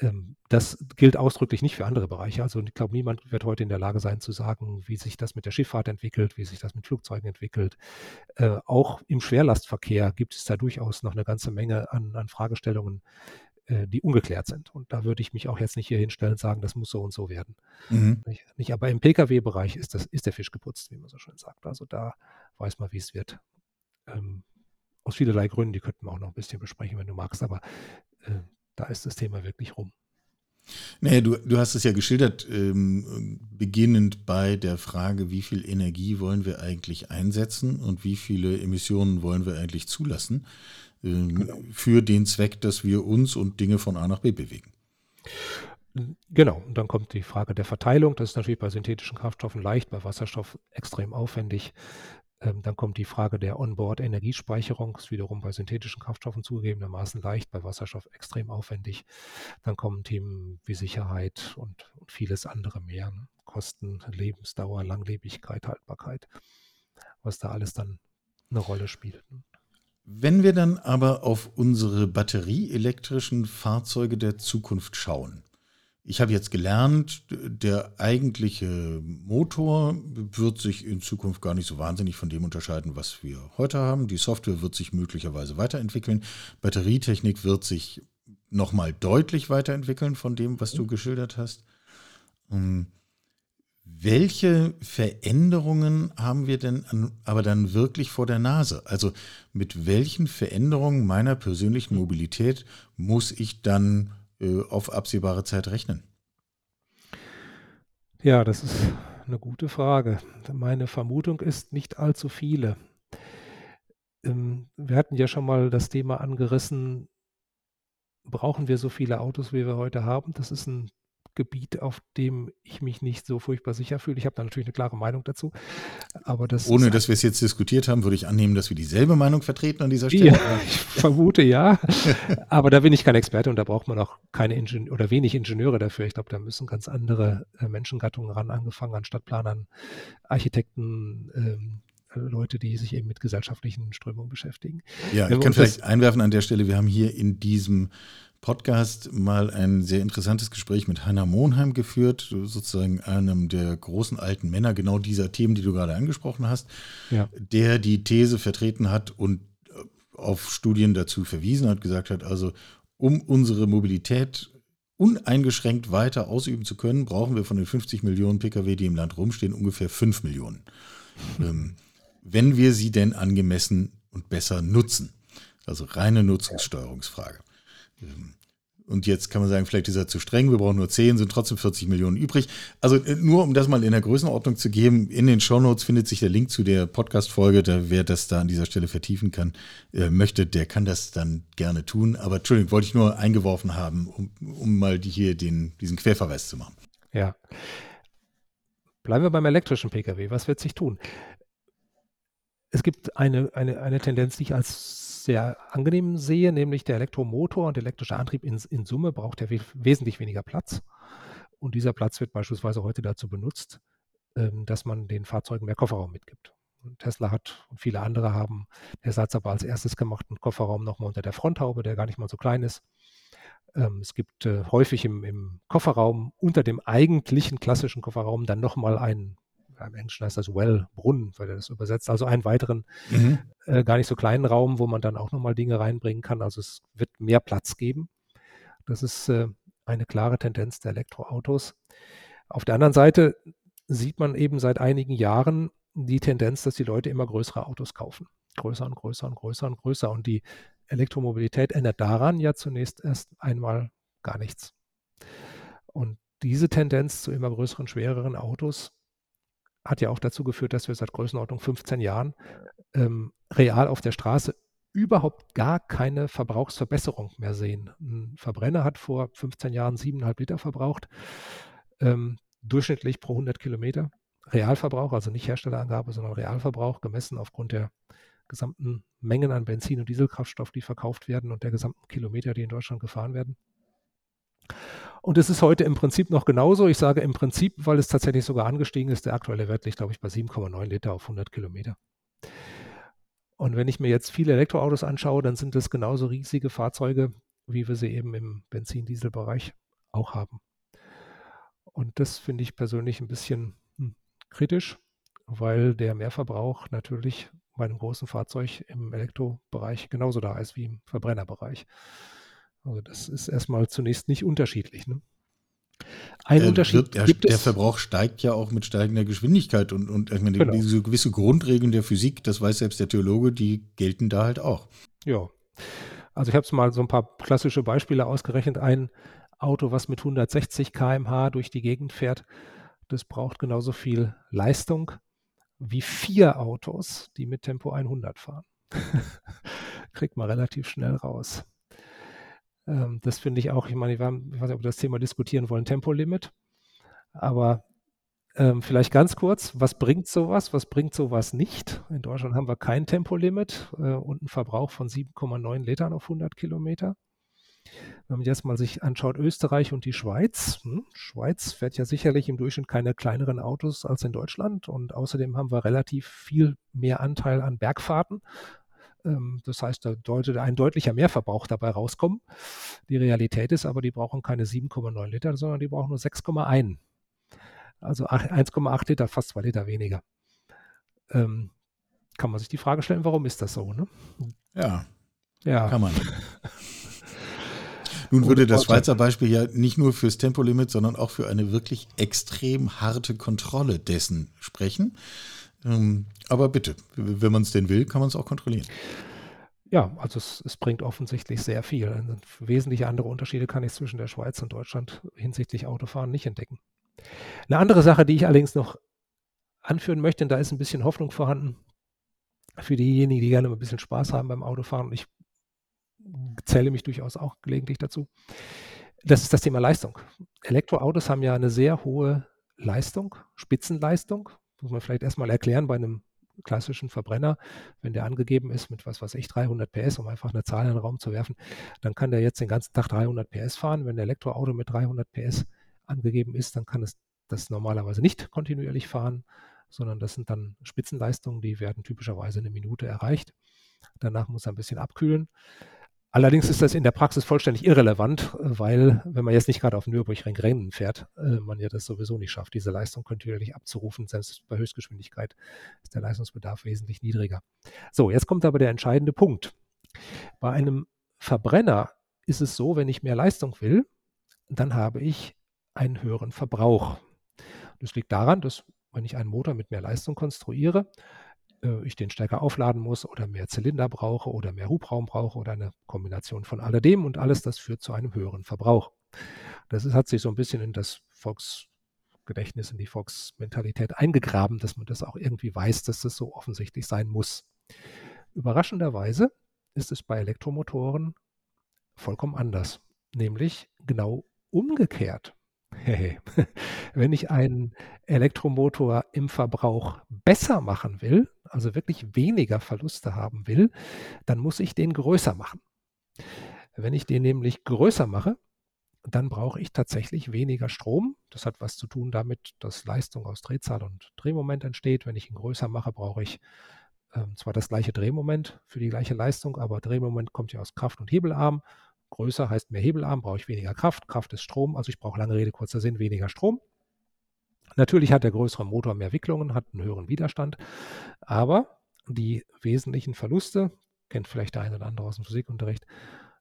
Ähm, das gilt ausdrücklich nicht für andere Bereiche. Also ich glaube, niemand wird heute in der Lage sein zu sagen, wie sich das mit der Schifffahrt entwickelt, wie sich das mit Flugzeugen entwickelt. Äh, auch im Schwerlastverkehr gibt es da durchaus noch eine ganze Menge an, an Fragestellungen, äh, die ungeklärt sind. Und da würde ich mich auch jetzt nicht hier hinstellen und sagen, das muss so und so werden. Mhm. Nicht, nicht, aber im Pkw-Bereich ist, ist der Fisch geputzt, wie man so schön sagt. Also da weiß man, wie es wird. Ähm, aus vielerlei Gründen, die könnten wir auch noch ein bisschen besprechen, wenn du magst, aber äh, da ist das Thema wirklich rum. Naja, du, du hast es ja geschildert, ähm, beginnend bei der Frage, wie viel Energie wollen wir eigentlich einsetzen und wie viele Emissionen wollen wir eigentlich zulassen ähm, genau. für den Zweck, dass wir uns und Dinge von A nach B bewegen. Genau, und dann kommt die Frage der Verteilung. Das ist natürlich bei synthetischen Kraftstoffen leicht, bei Wasserstoff extrem aufwendig. Ähm, dann kommt die Frage der Onboard-Energiespeicherung, ist wiederum bei synthetischen Kraftstoffen zugegebenermaßen leicht, bei Wasserstoff extrem aufwendig. Dann kommen Themen wie Sicherheit und, und vieles andere mehr. Ne? Kosten, Lebensdauer, Langlebigkeit, Haltbarkeit, was da alles dann eine Rolle spielt. Ne? Wenn wir dann aber auf unsere batterieelektrischen Fahrzeuge der Zukunft schauen, ich habe jetzt gelernt, der eigentliche Motor wird sich in Zukunft gar nicht so wahnsinnig von dem unterscheiden, was wir heute haben. Die Software wird sich möglicherweise weiterentwickeln. Batterietechnik wird sich nochmal deutlich weiterentwickeln von dem, was du geschildert hast. Ähm, Welche Veränderungen haben wir denn an, aber dann wirklich vor der Nase? Also mit welchen Veränderungen meiner persönlichen Mobilität muss ich dann auf absehbare Zeit rechnen? Ja, das ist eine gute Frage. Meine Vermutung ist nicht allzu viele. Ähm, wir hatten ja schon mal das Thema angerissen, brauchen wir so viele Autos, wie wir heute haben? Das ist ein Gebiet, auf dem ich mich nicht so furchtbar sicher fühle. Ich habe da natürlich eine klare Meinung dazu. Aber das Ohne dass wir es jetzt diskutiert haben, würde ich annehmen, dass wir dieselbe Meinung vertreten an dieser Stelle. Ja, *laughs* ich vermute ja. Aber da bin ich kein Experte und da braucht man auch keine Ingenieure oder wenig Ingenieure dafür. Ich glaube, da müssen ganz andere äh, Menschengattungen ran, angefangen an Stadtplanern, Architekten, ähm, Leute, die sich eben mit gesellschaftlichen Strömungen beschäftigen. Ja, ich kann vielleicht einwerfen an der Stelle, wir haben hier in diesem Podcast mal ein sehr interessantes Gespräch mit Hannah Monheim geführt, sozusagen einem der großen alten Männer genau dieser Themen, die du gerade angesprochen hast, ja. der die These vertreten hat und auf Studien dazu verwiesen hat, gesagt hat, also um unsere Mobilität uneingeschränkt weiter ausüben zu können, brauchen wir von den 50 Millionen Pkw, die im Land rumstehen, ungefähr 5 Millionen. ähm, wenn wir sie denn angemessen und besser nutzen. Also reine Nutzungssteuerungsfrage. Und jetzt kann man sagen, vielleicht ist er zu streng, wir brauchen nur 10, sind trotzdem 40 Millionen übrig. Also äh, nur um das mal in der Größenordnung zu geben, in den Shownotes findet sich der Link zu der Podcast-Folge. Wer das da an dieser Stelle vertiefen kann, äh, möchte, der kann das dann gerne tun. Aber Entschuldigung, wollte ich nur eingeworfen haben, um, um mal die hier den, diesen Querverweis zu machen. Ja. Bleiben wir beim elektrischen Pkw. Was wird sich tun? Es gibt eine, eine, eine Tendenz, die ich als sehr angenehm sehe, nämlich der Elektromotor und der elektrische Antrieb in, in Summe braucht ja we wesentlich weniger Platz. Und dieser Platz wird beispielsweise heute dazu benutzt, ähm, dass man den Fahrzeugen mehr Kofferraum mitgibt. Tesla hat und viele andere haben der Satz aber als erstes gemacht, einen Kofferraum nochmal unter der Fronthaube, der gar nicht mal so klein ist. Ähm, es gibt äh, häufig im, im, Kofferraum unter dem eigentlichen klassischen Kofferraum dann nochmal einen im Englischen heißt das Well, Brunnen, weil er das übersetzt. Also einen weiteren, mhm. äh, gar nicht so kleinen Raum, wo man dann auch nochmal Dinge reinbringen kann. Also es wird mehr Platz geben. Das ist äh, eine klare Tendenz der Elektroautos. Auf der anderen Seite sieht man eben seit einigen Jahren die Tendenz, dass die Leute immer größere Autos kaufen. Größer und größer und größer und größer. Und die Elektromobilität ändert daran ja zunächst erst einmal gar nichts. Und diese Tendenz zu immer größeren, schwereren Autos hat ja auch dazu geführt, dass wir seit Größenordnung 15 Jahren ähm, real auf der Straße überhaupt gar keine Verbrauchsverbesserung mehr sehen. Ein Verbrenner hat vor 15 Jahren 7,5 Liter verbraucht, ähm, durchschnittlich pro 100 Kilometer. Realverbrauch, also nicht Herstellerangabe, sondern Realverbrauch, gemessen aufgrund der gesamten Mengen an Benzin- und Dieselkraftstoff, die verkauft werden und der gesamten Kilometer, die in Deutschland gefahren werden. Und es ist heute im Prinzip noch genauso. Ich sage im Prinzip, weil es tatsächlich sogar angestiegen ist. Der aktuelle Wert liegt, glaube ich, bei 7,9 Liter auf 100 Kilometer. Und wenn ich mir jetzt viele Elektroautos anschaue, dann sind das genauso riesige Fahrzeuge, wie wir sie eben im Benzin-Diesel-Bereich auch haben. Und das finde ich persönlich ein bisschen hm, kritisch, weil der Mehrverbrauch natürlich bei einem großen Fahrzeug im Elektrobereich genauso da ist wie im Verbrennerbereich. Also das ist erstmal zunächst nicht unterschiedlich. Ne? Ein äh, Unterschied der, gibt der es. Verbrauch steigt ja auch mit steigender Geschwindigkeit und, und ich meine, genau. diese gewisse Grundregeln der Physik, das weiß selbst der Theologe, die gelten da halt auch. Ja. Also ich habe es mal so ein paar klassische Beispiele ausgerechnet. Ein Auto, was mit 160 km/h durch die Gegend fährt, das braucht genauso viel Leistung wie vier Autos, die mit Tempo 100 fahren. *laughs* Kriegt man relativ schnell raus. Ähm, das finde ich auch, ich meine, ich, weiß nicht, ob wir das Thema diskutieren wollen, Tempolimit. Aber ähm, vielleicht ganz kurz, was bringt sowas, was bringt sowas nicht? In Deutschland haben wir kein Tempolimit äh, und einen Verbrauch von 7,9 Litern auf 100 Kilometer. Wenn man jetzt mal sich anschaut, Österreich und die Schweiz. Hm, Schweiz fährt ja sicherlich im Durchschnitt keine kleineren Autos als in Deutschland und außerdem haben wir relativ viel mehr Anteil an Bergfahrten. Ähm, das heißt, da sollte ein deutlicher Mehrverbrauch dabei rauskommen. Die Realität ist aber, die brauchen keine 7,9 Liter, sondern die brauchen nur 6,1. Also 1,8 Liter, fast 2 Liter weniger. Ähm, kann man sich die Frage stellen, warum ist das so? Ne? Ja, ja, kann man. *laughs* Nun würde das Schweizer Beispiel ja nicht nur fürs Tempolimit, sondern auch für eine wirklich extrem harte Kontrolle dessen sprechen. Ähm, aber bitte, wenn man es denn will, kann man es auch kontrollieren. Ja, also es, es, bringt offensichtlich sehr viel. Wesentliche andere Unterschiede kann ich zwischen der Schweiz und Deutschland hinsichtlich Autofahren nicht entdecken. Eine andere Sache, die ich allerdings noch anführen möchte, und da ist ein bisschen Hoffnung vorhanden für diejenigen, die gerne ein bisschen Spaß haben beim Autofahren. Und ich zähle mich durchaus auch gelegentlich dazu. Das ist das Thema Leistung. Elektroautos haben ja eine sehr hohe Leistung, Spitzenleistung. Muss man vielleicht erstmal erklären bei einem klassischen Verbrenner, wenn der angegeben ist mit was weiß ich, 300 PS, um einfach eine Zahl in den Raum zu werfen, dann kann der jetzt den ganzen Tag 300 PS fahren. Wenn der Elektroauto mit 300 PS angegeben ist, dann kann es das normalerweise nicht kontinuierlich fahren, sondern das sind dann Spitzenleistungen, die werden typischerweise eine Minute erreicht. Danach muss er ein bisschen abkühlen. Allerdings ist das in der Praxis vollständig irrelevant, weil, wenn man jetzt nicht gerade auf Nürburgring Rennen fährt, äh, man ja das sowieso nicht schafft, diese Leistung kontinuierlich abzurufen. Selbst bei Höchstgeschwindigkeit ist der Leistungsbedarf wesentlich niedriger. So, jetzt kommt aber der entscheidende Punkt. Bei einem Verbrenner ist es so, wenn ich mehr Leistung will, dann habe ich einen höheren Verbrauch. Das liegt daran, dass wenn ich einen Motor mit mehr Leistung konstruiere, äh, ich den stärker aufladen muss oder mehr Zylinder brauche oder mehr Hubraum brauche oder eine Kombination von alledem und alles das führt zu einem höheren Verbrauch. Das ist, hat sich so ein bisschen in das Volksgedächtnis, in die Volksmentalität eingegraben, dass man das auch irgendwie weiß, dass das so offensichtlich sein muss. Überraschenderweise ist es bei Elektromotoren vollkommen anders, nämlich genau umgekehrt. *laughs* Wenn ich einen Elektromotor im Verbrauch besser machen will, also wirklich weniger Verluste haben will, dann muss ich den größer machen. Wenn ich den nämlich größer mache, dann brauche ich tatsächlich weniger Strom. Das hat was zu tun damit, dass Leistung aus Drehzahl und Drehmoment entsteht. Wenn ich ihn größer mache, brauche ich ähm, zwar das gleiche Drehmoment für die gleiche Leistung, aber Drehmoment kommt ja aus Kraft- und Hebelarm. Größer heißt mehr Hebelarm, brauche ich weniger Kraft. Kraft ist Strom, also ich brauche lange Rede, kurzer Sinn, weniger Strom. Natürlich hat der größere Motor mehr Wicklungen, hat einen höheren Widerstand, aber die wesentlichen Verluste, kennt vielleicht der eine oder andere aus dem Physikunterricht,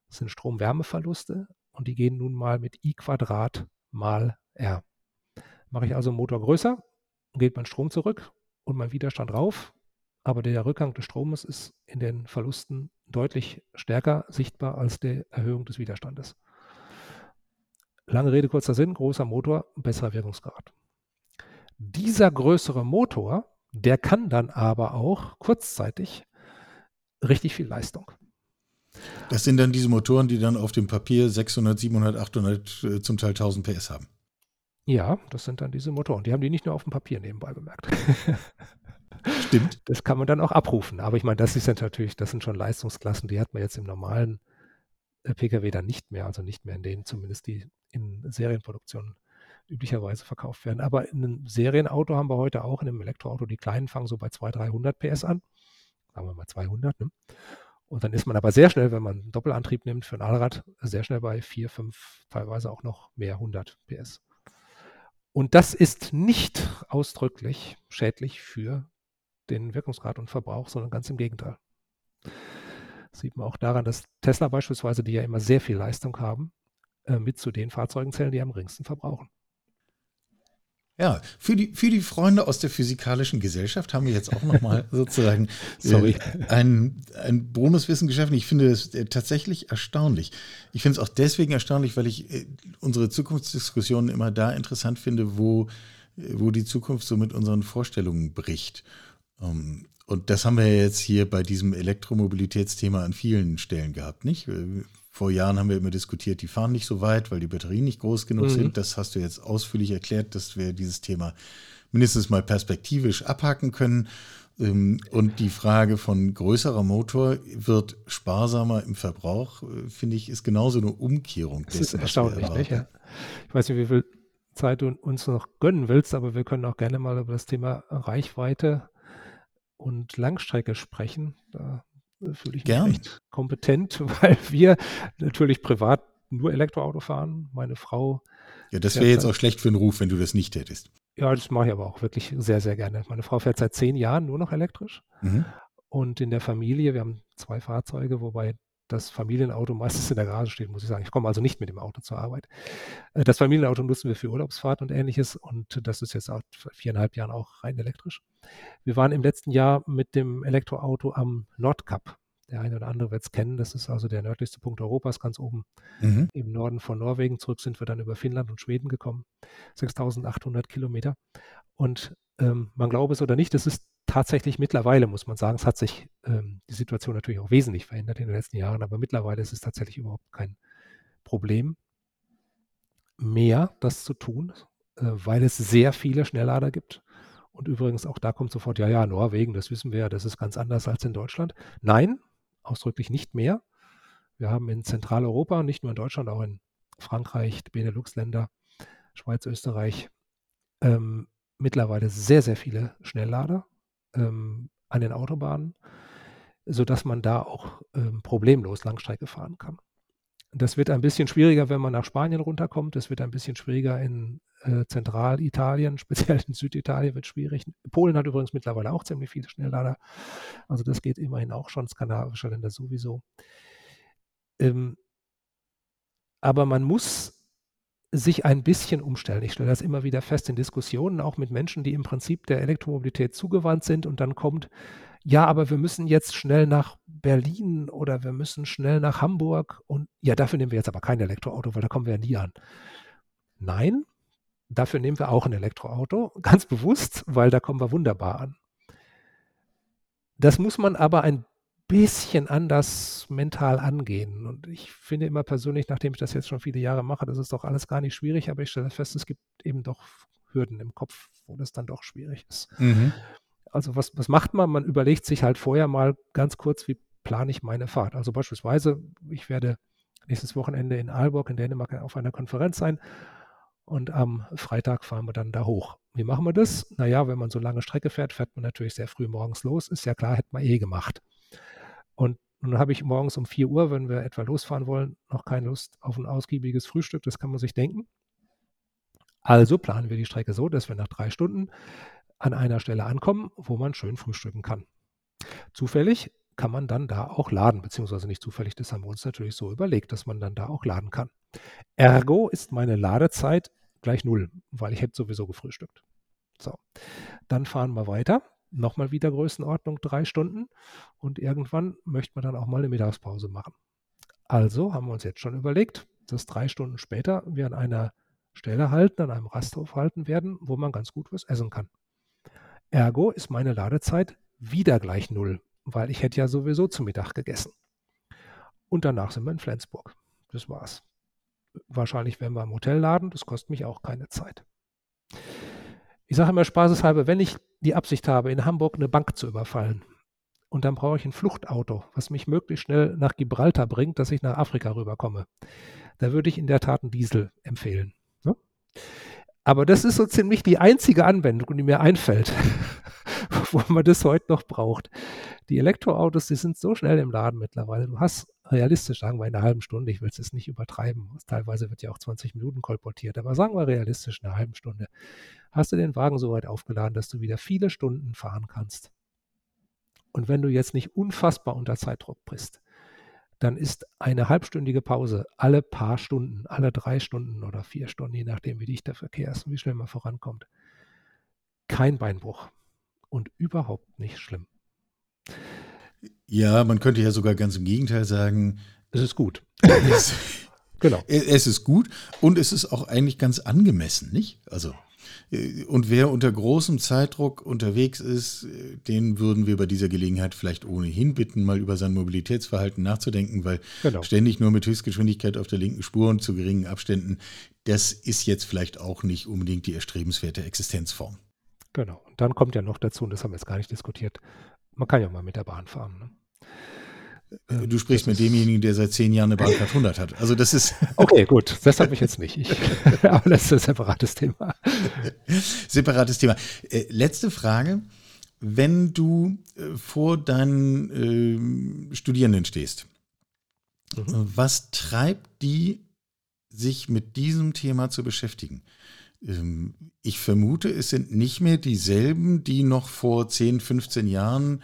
sind Strom-Wärme-Verluste und die gehen nun mal mit I Quadrat mal R. Mache ich also einen Motor größer, geht mein Strom zurück und mein Widerstand rauf, aber der Rückgang des Stromes ist in den Verlusten deutlich stärker sichtbar als die Erhöhung des Widerstandes. Lange Rede, kurzer Sinn, großer Motor, besserer Wirkungsgrad. Dieser größere Motor, der kann dann aber auch kurzzeitig richtig viel Leistung. Das sind dann diese Motoren, die dann auf dem Papier 600, 700, 800, zum Teil 1000 PS haben. Ja, das sind dann diese Motoren. Die haben die nicht nur auf dem Papier nebenbei bemerkt. *laughs* Stimmt. Das kann man dann auch abrufen. Aber ich meine, das ist natürlich, das sind schon Leistungsklassen, die hat man jetzt im normalen äh, Pkw dann nicht mehr, also nicht mehr in denen zumindest die in Serienproduktion üblicherweise verkauft werden. Aber in einem Serienauto haben wir heute auch, in einem Elektroauto, die kleinen fangen so bei 200, 300 PS an. Sagen wir mal 200. Ne? Und dann ist man aber sehr schnell, wenn man einen Doppelantrieb nimmt für ein Allrad, sehr schnell bei 4, 5, teilweise auch noch mehr 100 PS. Und das ist nicht ausdrücklich schädlich für den Wirkungsgrad und Verbrauch, sondern ganz im Gegenteil. Das sieht man auch daran, dass Tesla beispielsweise, die ja immer sehr viel Leistung haben, äh, mit zu den Fahrzeugen zählen, die am geringsten verbrauchen. Ja, für die, für die Freunde aus der physikalischen Gesellschaft haben wir jetzt auch nochmal *laughs* sozusagen Sorry. Äh, ein, ein Bonuswissen geschaffen. Ich finde es äh, tatsächlich erstaunlich. Ich finde es auch deswegen erstaunlich, weil ich äh, unsere Zukunftsdiskussionen immer da interessant finde, wo, wo die Zukunft so mit unseren Vorstellungen bricht. Um, und das haben wir jetzt hier bei diesem Elektromobilitätsthema an vielen Stellen gehabt, nicht? Vor Jahren haben wir immer diskutiert, die fahren nicht so weit, weil die Batterien nicht groß genug mhm. sind. Das hast du jetzt ausführlich erklärt, dass wir dieses Thema mindestens mal perspektivisch abhaken können. Ähm, und die Frage von größerer Motor wird sparsamer im Verbrauch, äh, finde ich, ist genauso eine Umkehrung. Das dessen, ist erstaunlich, nicht? Ja. Ich weiß nicht, wie viel Zeit du uns noch gönnen willst, aber wir können auch gerne mal über das Thema Reichweite und Langstrecke sprechen. Da fühle ich mich Gern. echt kompetent, *laughs* weil wir natürlich privat nur Elektroauto fahren. Meine Frau. Ja, das wäre jetzt auch schlecht für den Ruf, wenn du das nicht hättest. Ja, das mache ich aber auch wirklich sehr, sehr gerne. Meine Frau fährt seit zehn Jahren nur noch elektrisch. Mhm. Und in der Familie, wir haben zwei Fahrzeuge, wobei das Familienauto meistens in der Garage steht, muss ich sagen. Ich komme also nicht mit dem Auto zur Arbeit. Äh, das Familienauto nutzen wir für Urlaubsfahrt und ähnliches und das ist jetzt seit viereinhalb Jahren auch rein elektrisch. Wir waren im letzten Jahr mit dem Elektroauto am Nordkap. Der eine oder andere wird es kennen. Das ist also der nördlichste Punkt Europas, ganz oben mhm. im Norden von Norwegen. Zurück sind wir dann über Finnland und Schweden gekommen. 6800 Kilometer. Und ähm, man glaube es oder nicht, das ist tatsächlich mittlerweile, muss man sagen, es hat sich ähm, die Situation natürlich auch wesentlich verändert in den letzten Jahren, aber mittlerweile ist es tatsächlich überhaupt kein Problem mehr, das zu tun, äh, weil es sehr viele Schnelllader gibt. Und übrigens auch da kommt sofort, ja, ja, Norwegen, das wissen wir ja, das ist ganz anders als in Deutschland. Nein, ausdrücklich nicht mehr. Wir haben in Zentraleuropa, nicht nur in Deutschland, auch in Frankreich, Benelux-Länder, Schweiz, Österreich, ähm, mittlerweile sehr, sehr viele Schnelllader ähm, an den Autobahnen, sodass man da auch ähm, problemlos Langstrecke fahren kann. Das wird ein bisschen schwieriger, wenn man nach Spanien runterkommt. Das wird ein bisschen schwieriger in äh, Zentralitalien, *laughs* speziell in Süditalien wird schwierig. Polen hat übrigens mittlerweile auch ziemlich viele Schnelllader. Also das geht immerhin auch schon, skandinavische Länder sowieso. Ähm, aber man muss sich ein bisschen umstellen. Ich stelle das immer wieder fest in Diskussionen, auch mit Menschen, die im Prinzip der Elektromobilität zugewandt sind und dann kommt, ja, aber wir müssen jetzt schnell nach Berlin oder wir müssen schnell nach Hamburg und ja, dafür nehmen wir jetzt aber kein Elektroauto, weil da kommen wir ja nie an. Nein, dafür nehmen wir auch ein Elektroauto, *laughs* ganz bewusst, weil da kommen wir wunderbar an. Das muss man aber ein bisschen anders mental angehen. Und ich finde immer persönlich, nachdem ich das jetzt schon viele Jahre mache, das ist doch alles gar nicht schwierig, aber ich stelle fest, es gibt eben doch Hürden im Kopf, wo das dann doch schwierig ist. Mhm. Also was, was macht man? Man überlegt sich halt vorher mal ganz kurz, wie plane ich meine Fahrt. Also beispielsweise, ich werde nächstes Wochenende in Aalborg in Dänemark auf einer Konferenz sein und am Freitag fahren wir dann da hoch. Wie machen wir das? Naja, wenn man so lange Strecke fährt, fährt man natürlich sehr früh morgens los. Ist ja klar, hätte man eh gemacht. Und nun habe ich morgens um 4 Uhr, wenn wir etwa losfahren wollen, noch keine Lust auf ein ausgiebiges Frühstück. Das kann man sich denken. Also planen wir die Strecke so, dass wir nach drei Stunden an einer Stelle ankommen, wo man schön frühstücken kann. Zufällig kann man dann da auch laden, beziehungsweise nicht zufällig, das haben wir uns natürlich so überlegt, dass man dann da auch laden kann. Ergo ist meine Ladezeit gleich null, weil ich hätte sowieso gefrühstückt. So, dann fahren wir weiter nochmal wieder Größenordnung drei Stunden und irgendwann möchte man dann auch mal eine Mittagspause machen. Also haben wir uns jetzt schon überlegt, dass drei Stunden später wir an einer Stelle halten, an einem Rasthof halten werden, wo man ganz gut was essen kann. Ergo ist meine Ladezeit wieder gleich null, weil ich hätte ja sowieso zu Mittag gegessen. Und danach sind wir in Flensburg. Das war's. Wahrscheinlich werden wir im Hotel laden, das kostet mich auch keine Zeit. Ich sage immer spaßeshalber, wenn ich die Absicht habe, in Hamburg eine Bank zu überfallen, und dann brauche ich ein Fluchtauto, was mich möglichst schnell nach Gibraltar bringt, dass ich nach Afrika rüberkomme. Da würde ich in der Tat einen Diesel empfehlen. Ne? Aber das ist so ziemlich die einzige Anwendung, die mir einfällt, *laughs* wo man das heute noch braucht. Die Elektroautos, die sind so schnell im Laden mittlerweile. Du hast realistisch, sagen wir in einer halben Stunde, ich will es jetzt nicht übertreiben, teilweise wird ja auch 20 Minuten kolportiert, aber sagen wir realistisch in einer halben Stunde, hast du den Wagen so weit aufgeladen, dass du wieder viele Stunden fahren kannst. Und wenn du jetzt nicht unfassbar unter Zeitdruck bist, dann ist eine halbstündige Pause alle paar Stunden, alle drei Stunden oder vier Stunden, je nachdem, wie dicht der Verkehr ist und wie schnell man vorankommt, kein Beinbruch und überhaupt nicht schlimm. Ja, man könnte ja sogar ganz im Gegenteil sagen, es ist gut. Es, *laughs* genau. Es ist gut und es ist auch eigentlich ganz angemessen, nicht? Also äh, und wer unter großem Zeitdruck unterwegs ist, äh, den würden wir bei dieser Gelegenheit vielleicht ohnehin bitten, mal über sein Mobilitätsverhalten nachzudenken, weil genau. ständig nur mit Höchstgeschwindigkeit auf der linken Spur und zu geringen Abständen, das ist jetzt vielleicht auch nicht unbedingt die erstrebenswerte Existenzform. Genau. Und dann kommt ja noch dazu, und das haben wir jetzt gar nicht diskutiert, man kann ja mal mit der Bahn fahren. Ne? Äh, du sprichst mit demjenigen, der seit zehn Jahren eine Bahncard 100 hat. Also das ist. *laughs* Okay, gut. Das habe ich jetzt nicht. Ich, *laughs* *laughs* aber das ist ein separates Thema. separates Thema. Äh, letzte Frage. Wenn du äh, vor deinen äh, Studierenden stehst, mhm. was treibt die, sich mit diesem Thema zu beschäftigen? Ähm, ich vermute, es sind nicht mehr dieselben, die noch vor 10, 15 Jahren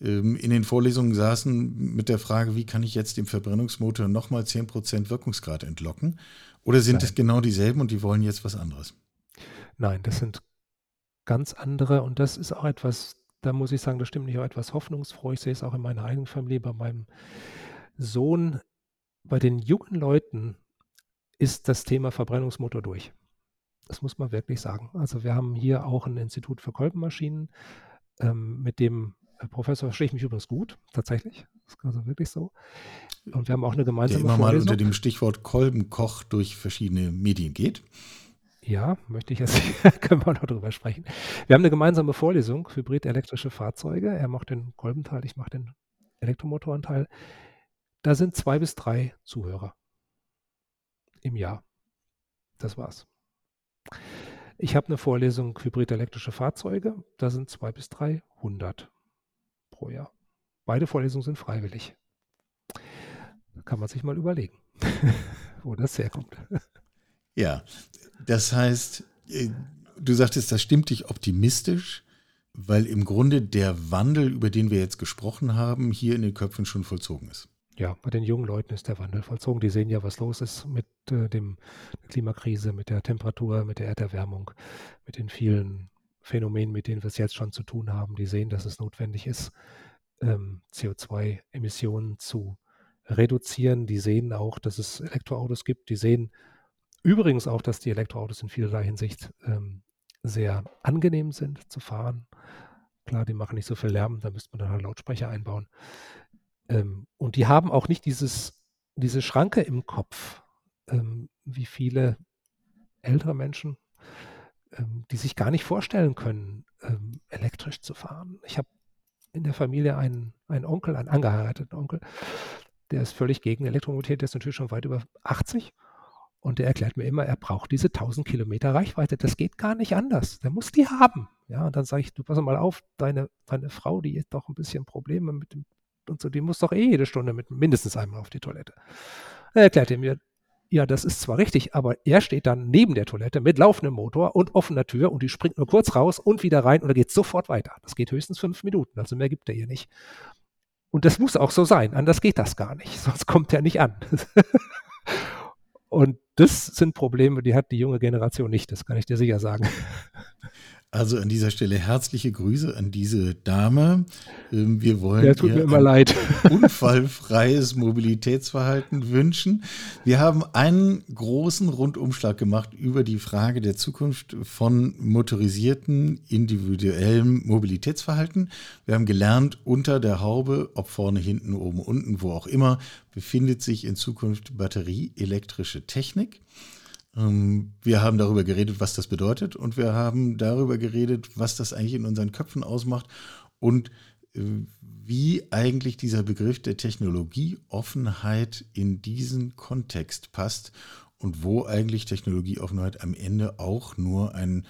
ähm, in den Vorlesungen saßen mit der Frage, wie kann ich jetzt dem Verbrennungsmotor nochmal 10% Wirkungsgrad entlocken? Oder sind es genau dieselben und die wollen jetzt was anderes? Nein, das sind ganz andere und das ist auch etwas, da muss ich sagen, das stimmt nicht auch etwas hoffnungsfroh. Ich sehe es auch in meiner eigenen Familie, bei meinem Sohn, bei den jungen Leuten ist das Thema Verbrennungsmotor durch. Das muss man wirklich sagen. Also wir haben hier auch ein Institut für Kolbenmaschinen, ähm, mit dem Professor verstehe ich mich übrigens gut, tatsächlich. Das ist also wirklich so. Und wir haben auch eine gemeinsame Der immer Vorlesung. mal unter dem Stichwort Kolbenkoch durch verschiedene Medien geht. Ja, möchte ich jetzt, *laughs* können wir noch drüber sprechen. Wir haben eine gemeinsame Vorlesung, Hybrid-elektrische Fahrzeuge. Er macht den Kolbenteil, ich mache den Elektromotorenteil. Da sind zwei bis drei Zuhörer im Jahr. Das war's. Ich habe eine Vorlesung Hybrid-elektrische Fahrzeuge. Da sind zwei bis drei hundert pro Jahr. Beide Vorlesungen sind freiwillig. Da kann man sich mal überlegen, *laughs* wo das herkommt. Ja, das heißt, äh, du sagtest, das stimmt dich optimistisch, weil im Grunde der Wandel, über den wir jetzt gesprochen haben, hier in den Köpfen schon vollzogen ist. Ja, bei den jungen Leuten ist der Wandel vollzogen. Die sehen ja, was los ist mit äh, dem, der Klimakrise, mit der Temperatur, mit der Erderwärmung, mit den vielen Phänomenen, mit denen wir es jetzt schon zu tun haben. Die sehen, dass es notwendig ist, ähm, CO2-Emissionen zu reduzieren. Die sehen auch, dass es Elektroautos gibt. Die sehen übrigens auch, dass die Elektroautos in vielerlei Hinsicht ähm, sehr angenehm sind zu fahren. Klar, die machen nicht so viel Lärm, da müsste man dann halt Lautsprecher einbauen. Ähm, und die haben auch nicht dieses, diese Schranke im Kopf, ähm, wie viele ältere Menschen, ähm, die sich gar nicht vorstellen können, ähm, elektrisch zu fahren. Ich habe in der Familie einen, einen Onkel, einen angeheirateten Onkel, der ist völlig gegen Elektromobilität, der ist natürlich schon weit über 80. Und der erklärt mir immer, er braucht diese 1000 Kilometer Reichweite. Das geht gar nicht anders. Der muss die haben. Ja, und dann sage ich, du pass mal auf, deine, deine Frau, die hat doch ein bisschen Probleme mit dem und so, die muss doch eh jede Stunde mit mindestens einmal auf die Toilette. Er erklärte mir, ja, das ist zwar richtig, aber er steht dann neben der Toilette mit laufendem Motor und offener Tür und die springt nur kurz raus und wieder rein und er geht sofort weiter. Das geht höchstens fünf Minuten, also mehr gibt er ihr nicht. Und das muss auch so sein, anders geht das gar nicht, *laughs* sonst kommt er nicht an. *laughs* und das sind Probleme, die hat die junge Generation nicht, das kann ich dir sicher sagen. *laughs* Also an dieser Stelle herzliche Grüße an diese Dame. Ähm, wir wollen ja, tut mir immer leid. *laughs* unfallfreies Mobilitätsverhalten wünschen. Wir haben einen großen Rundumschlag gemacht über die Frage der Zukunft von motorisierten individuellem Mobilitätsverhalten. Wir haben gelernt, unter der Haube, ob vorne, hinten, oben, unten, wo auch immer, befindet sich in Zukunft batterieelektrische Technik. Ähm, wir haben darüber geredet, was das bedeutet und wir haben darüber geredet, was das eigentlich in unseren Köpfen ausmacht und äh, wie eigentlich dieser Begriff der Technologieoffenheit in diesen Kontext passt und wo eigentlich Technologieoffenheit am Ende auch nur ein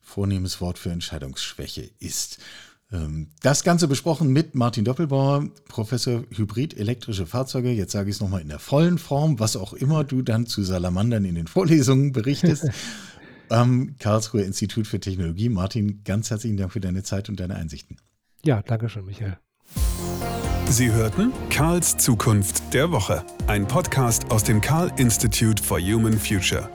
vornehmes Wort für Entscheidungsschwäche ist. Ähm, das Ganze besprochen mit Martin Doppelbauer, Professor Hybrid elektrische Fahrzeuge. Jetzt sage ich es nochmal in der vollen Form, was auch immer du dann zu Salamandern in den *laughs* Vorlesungen berichtest. am Karlsruher Institut für Technologie. Martin, ganz herzlichen Dank für deine Zeit und deine Einsichten. Ja, danke schön, Michael. Sie hörten Karls Zukunft der Woche, ein Podcast aus dem Karl Institute for Human Future.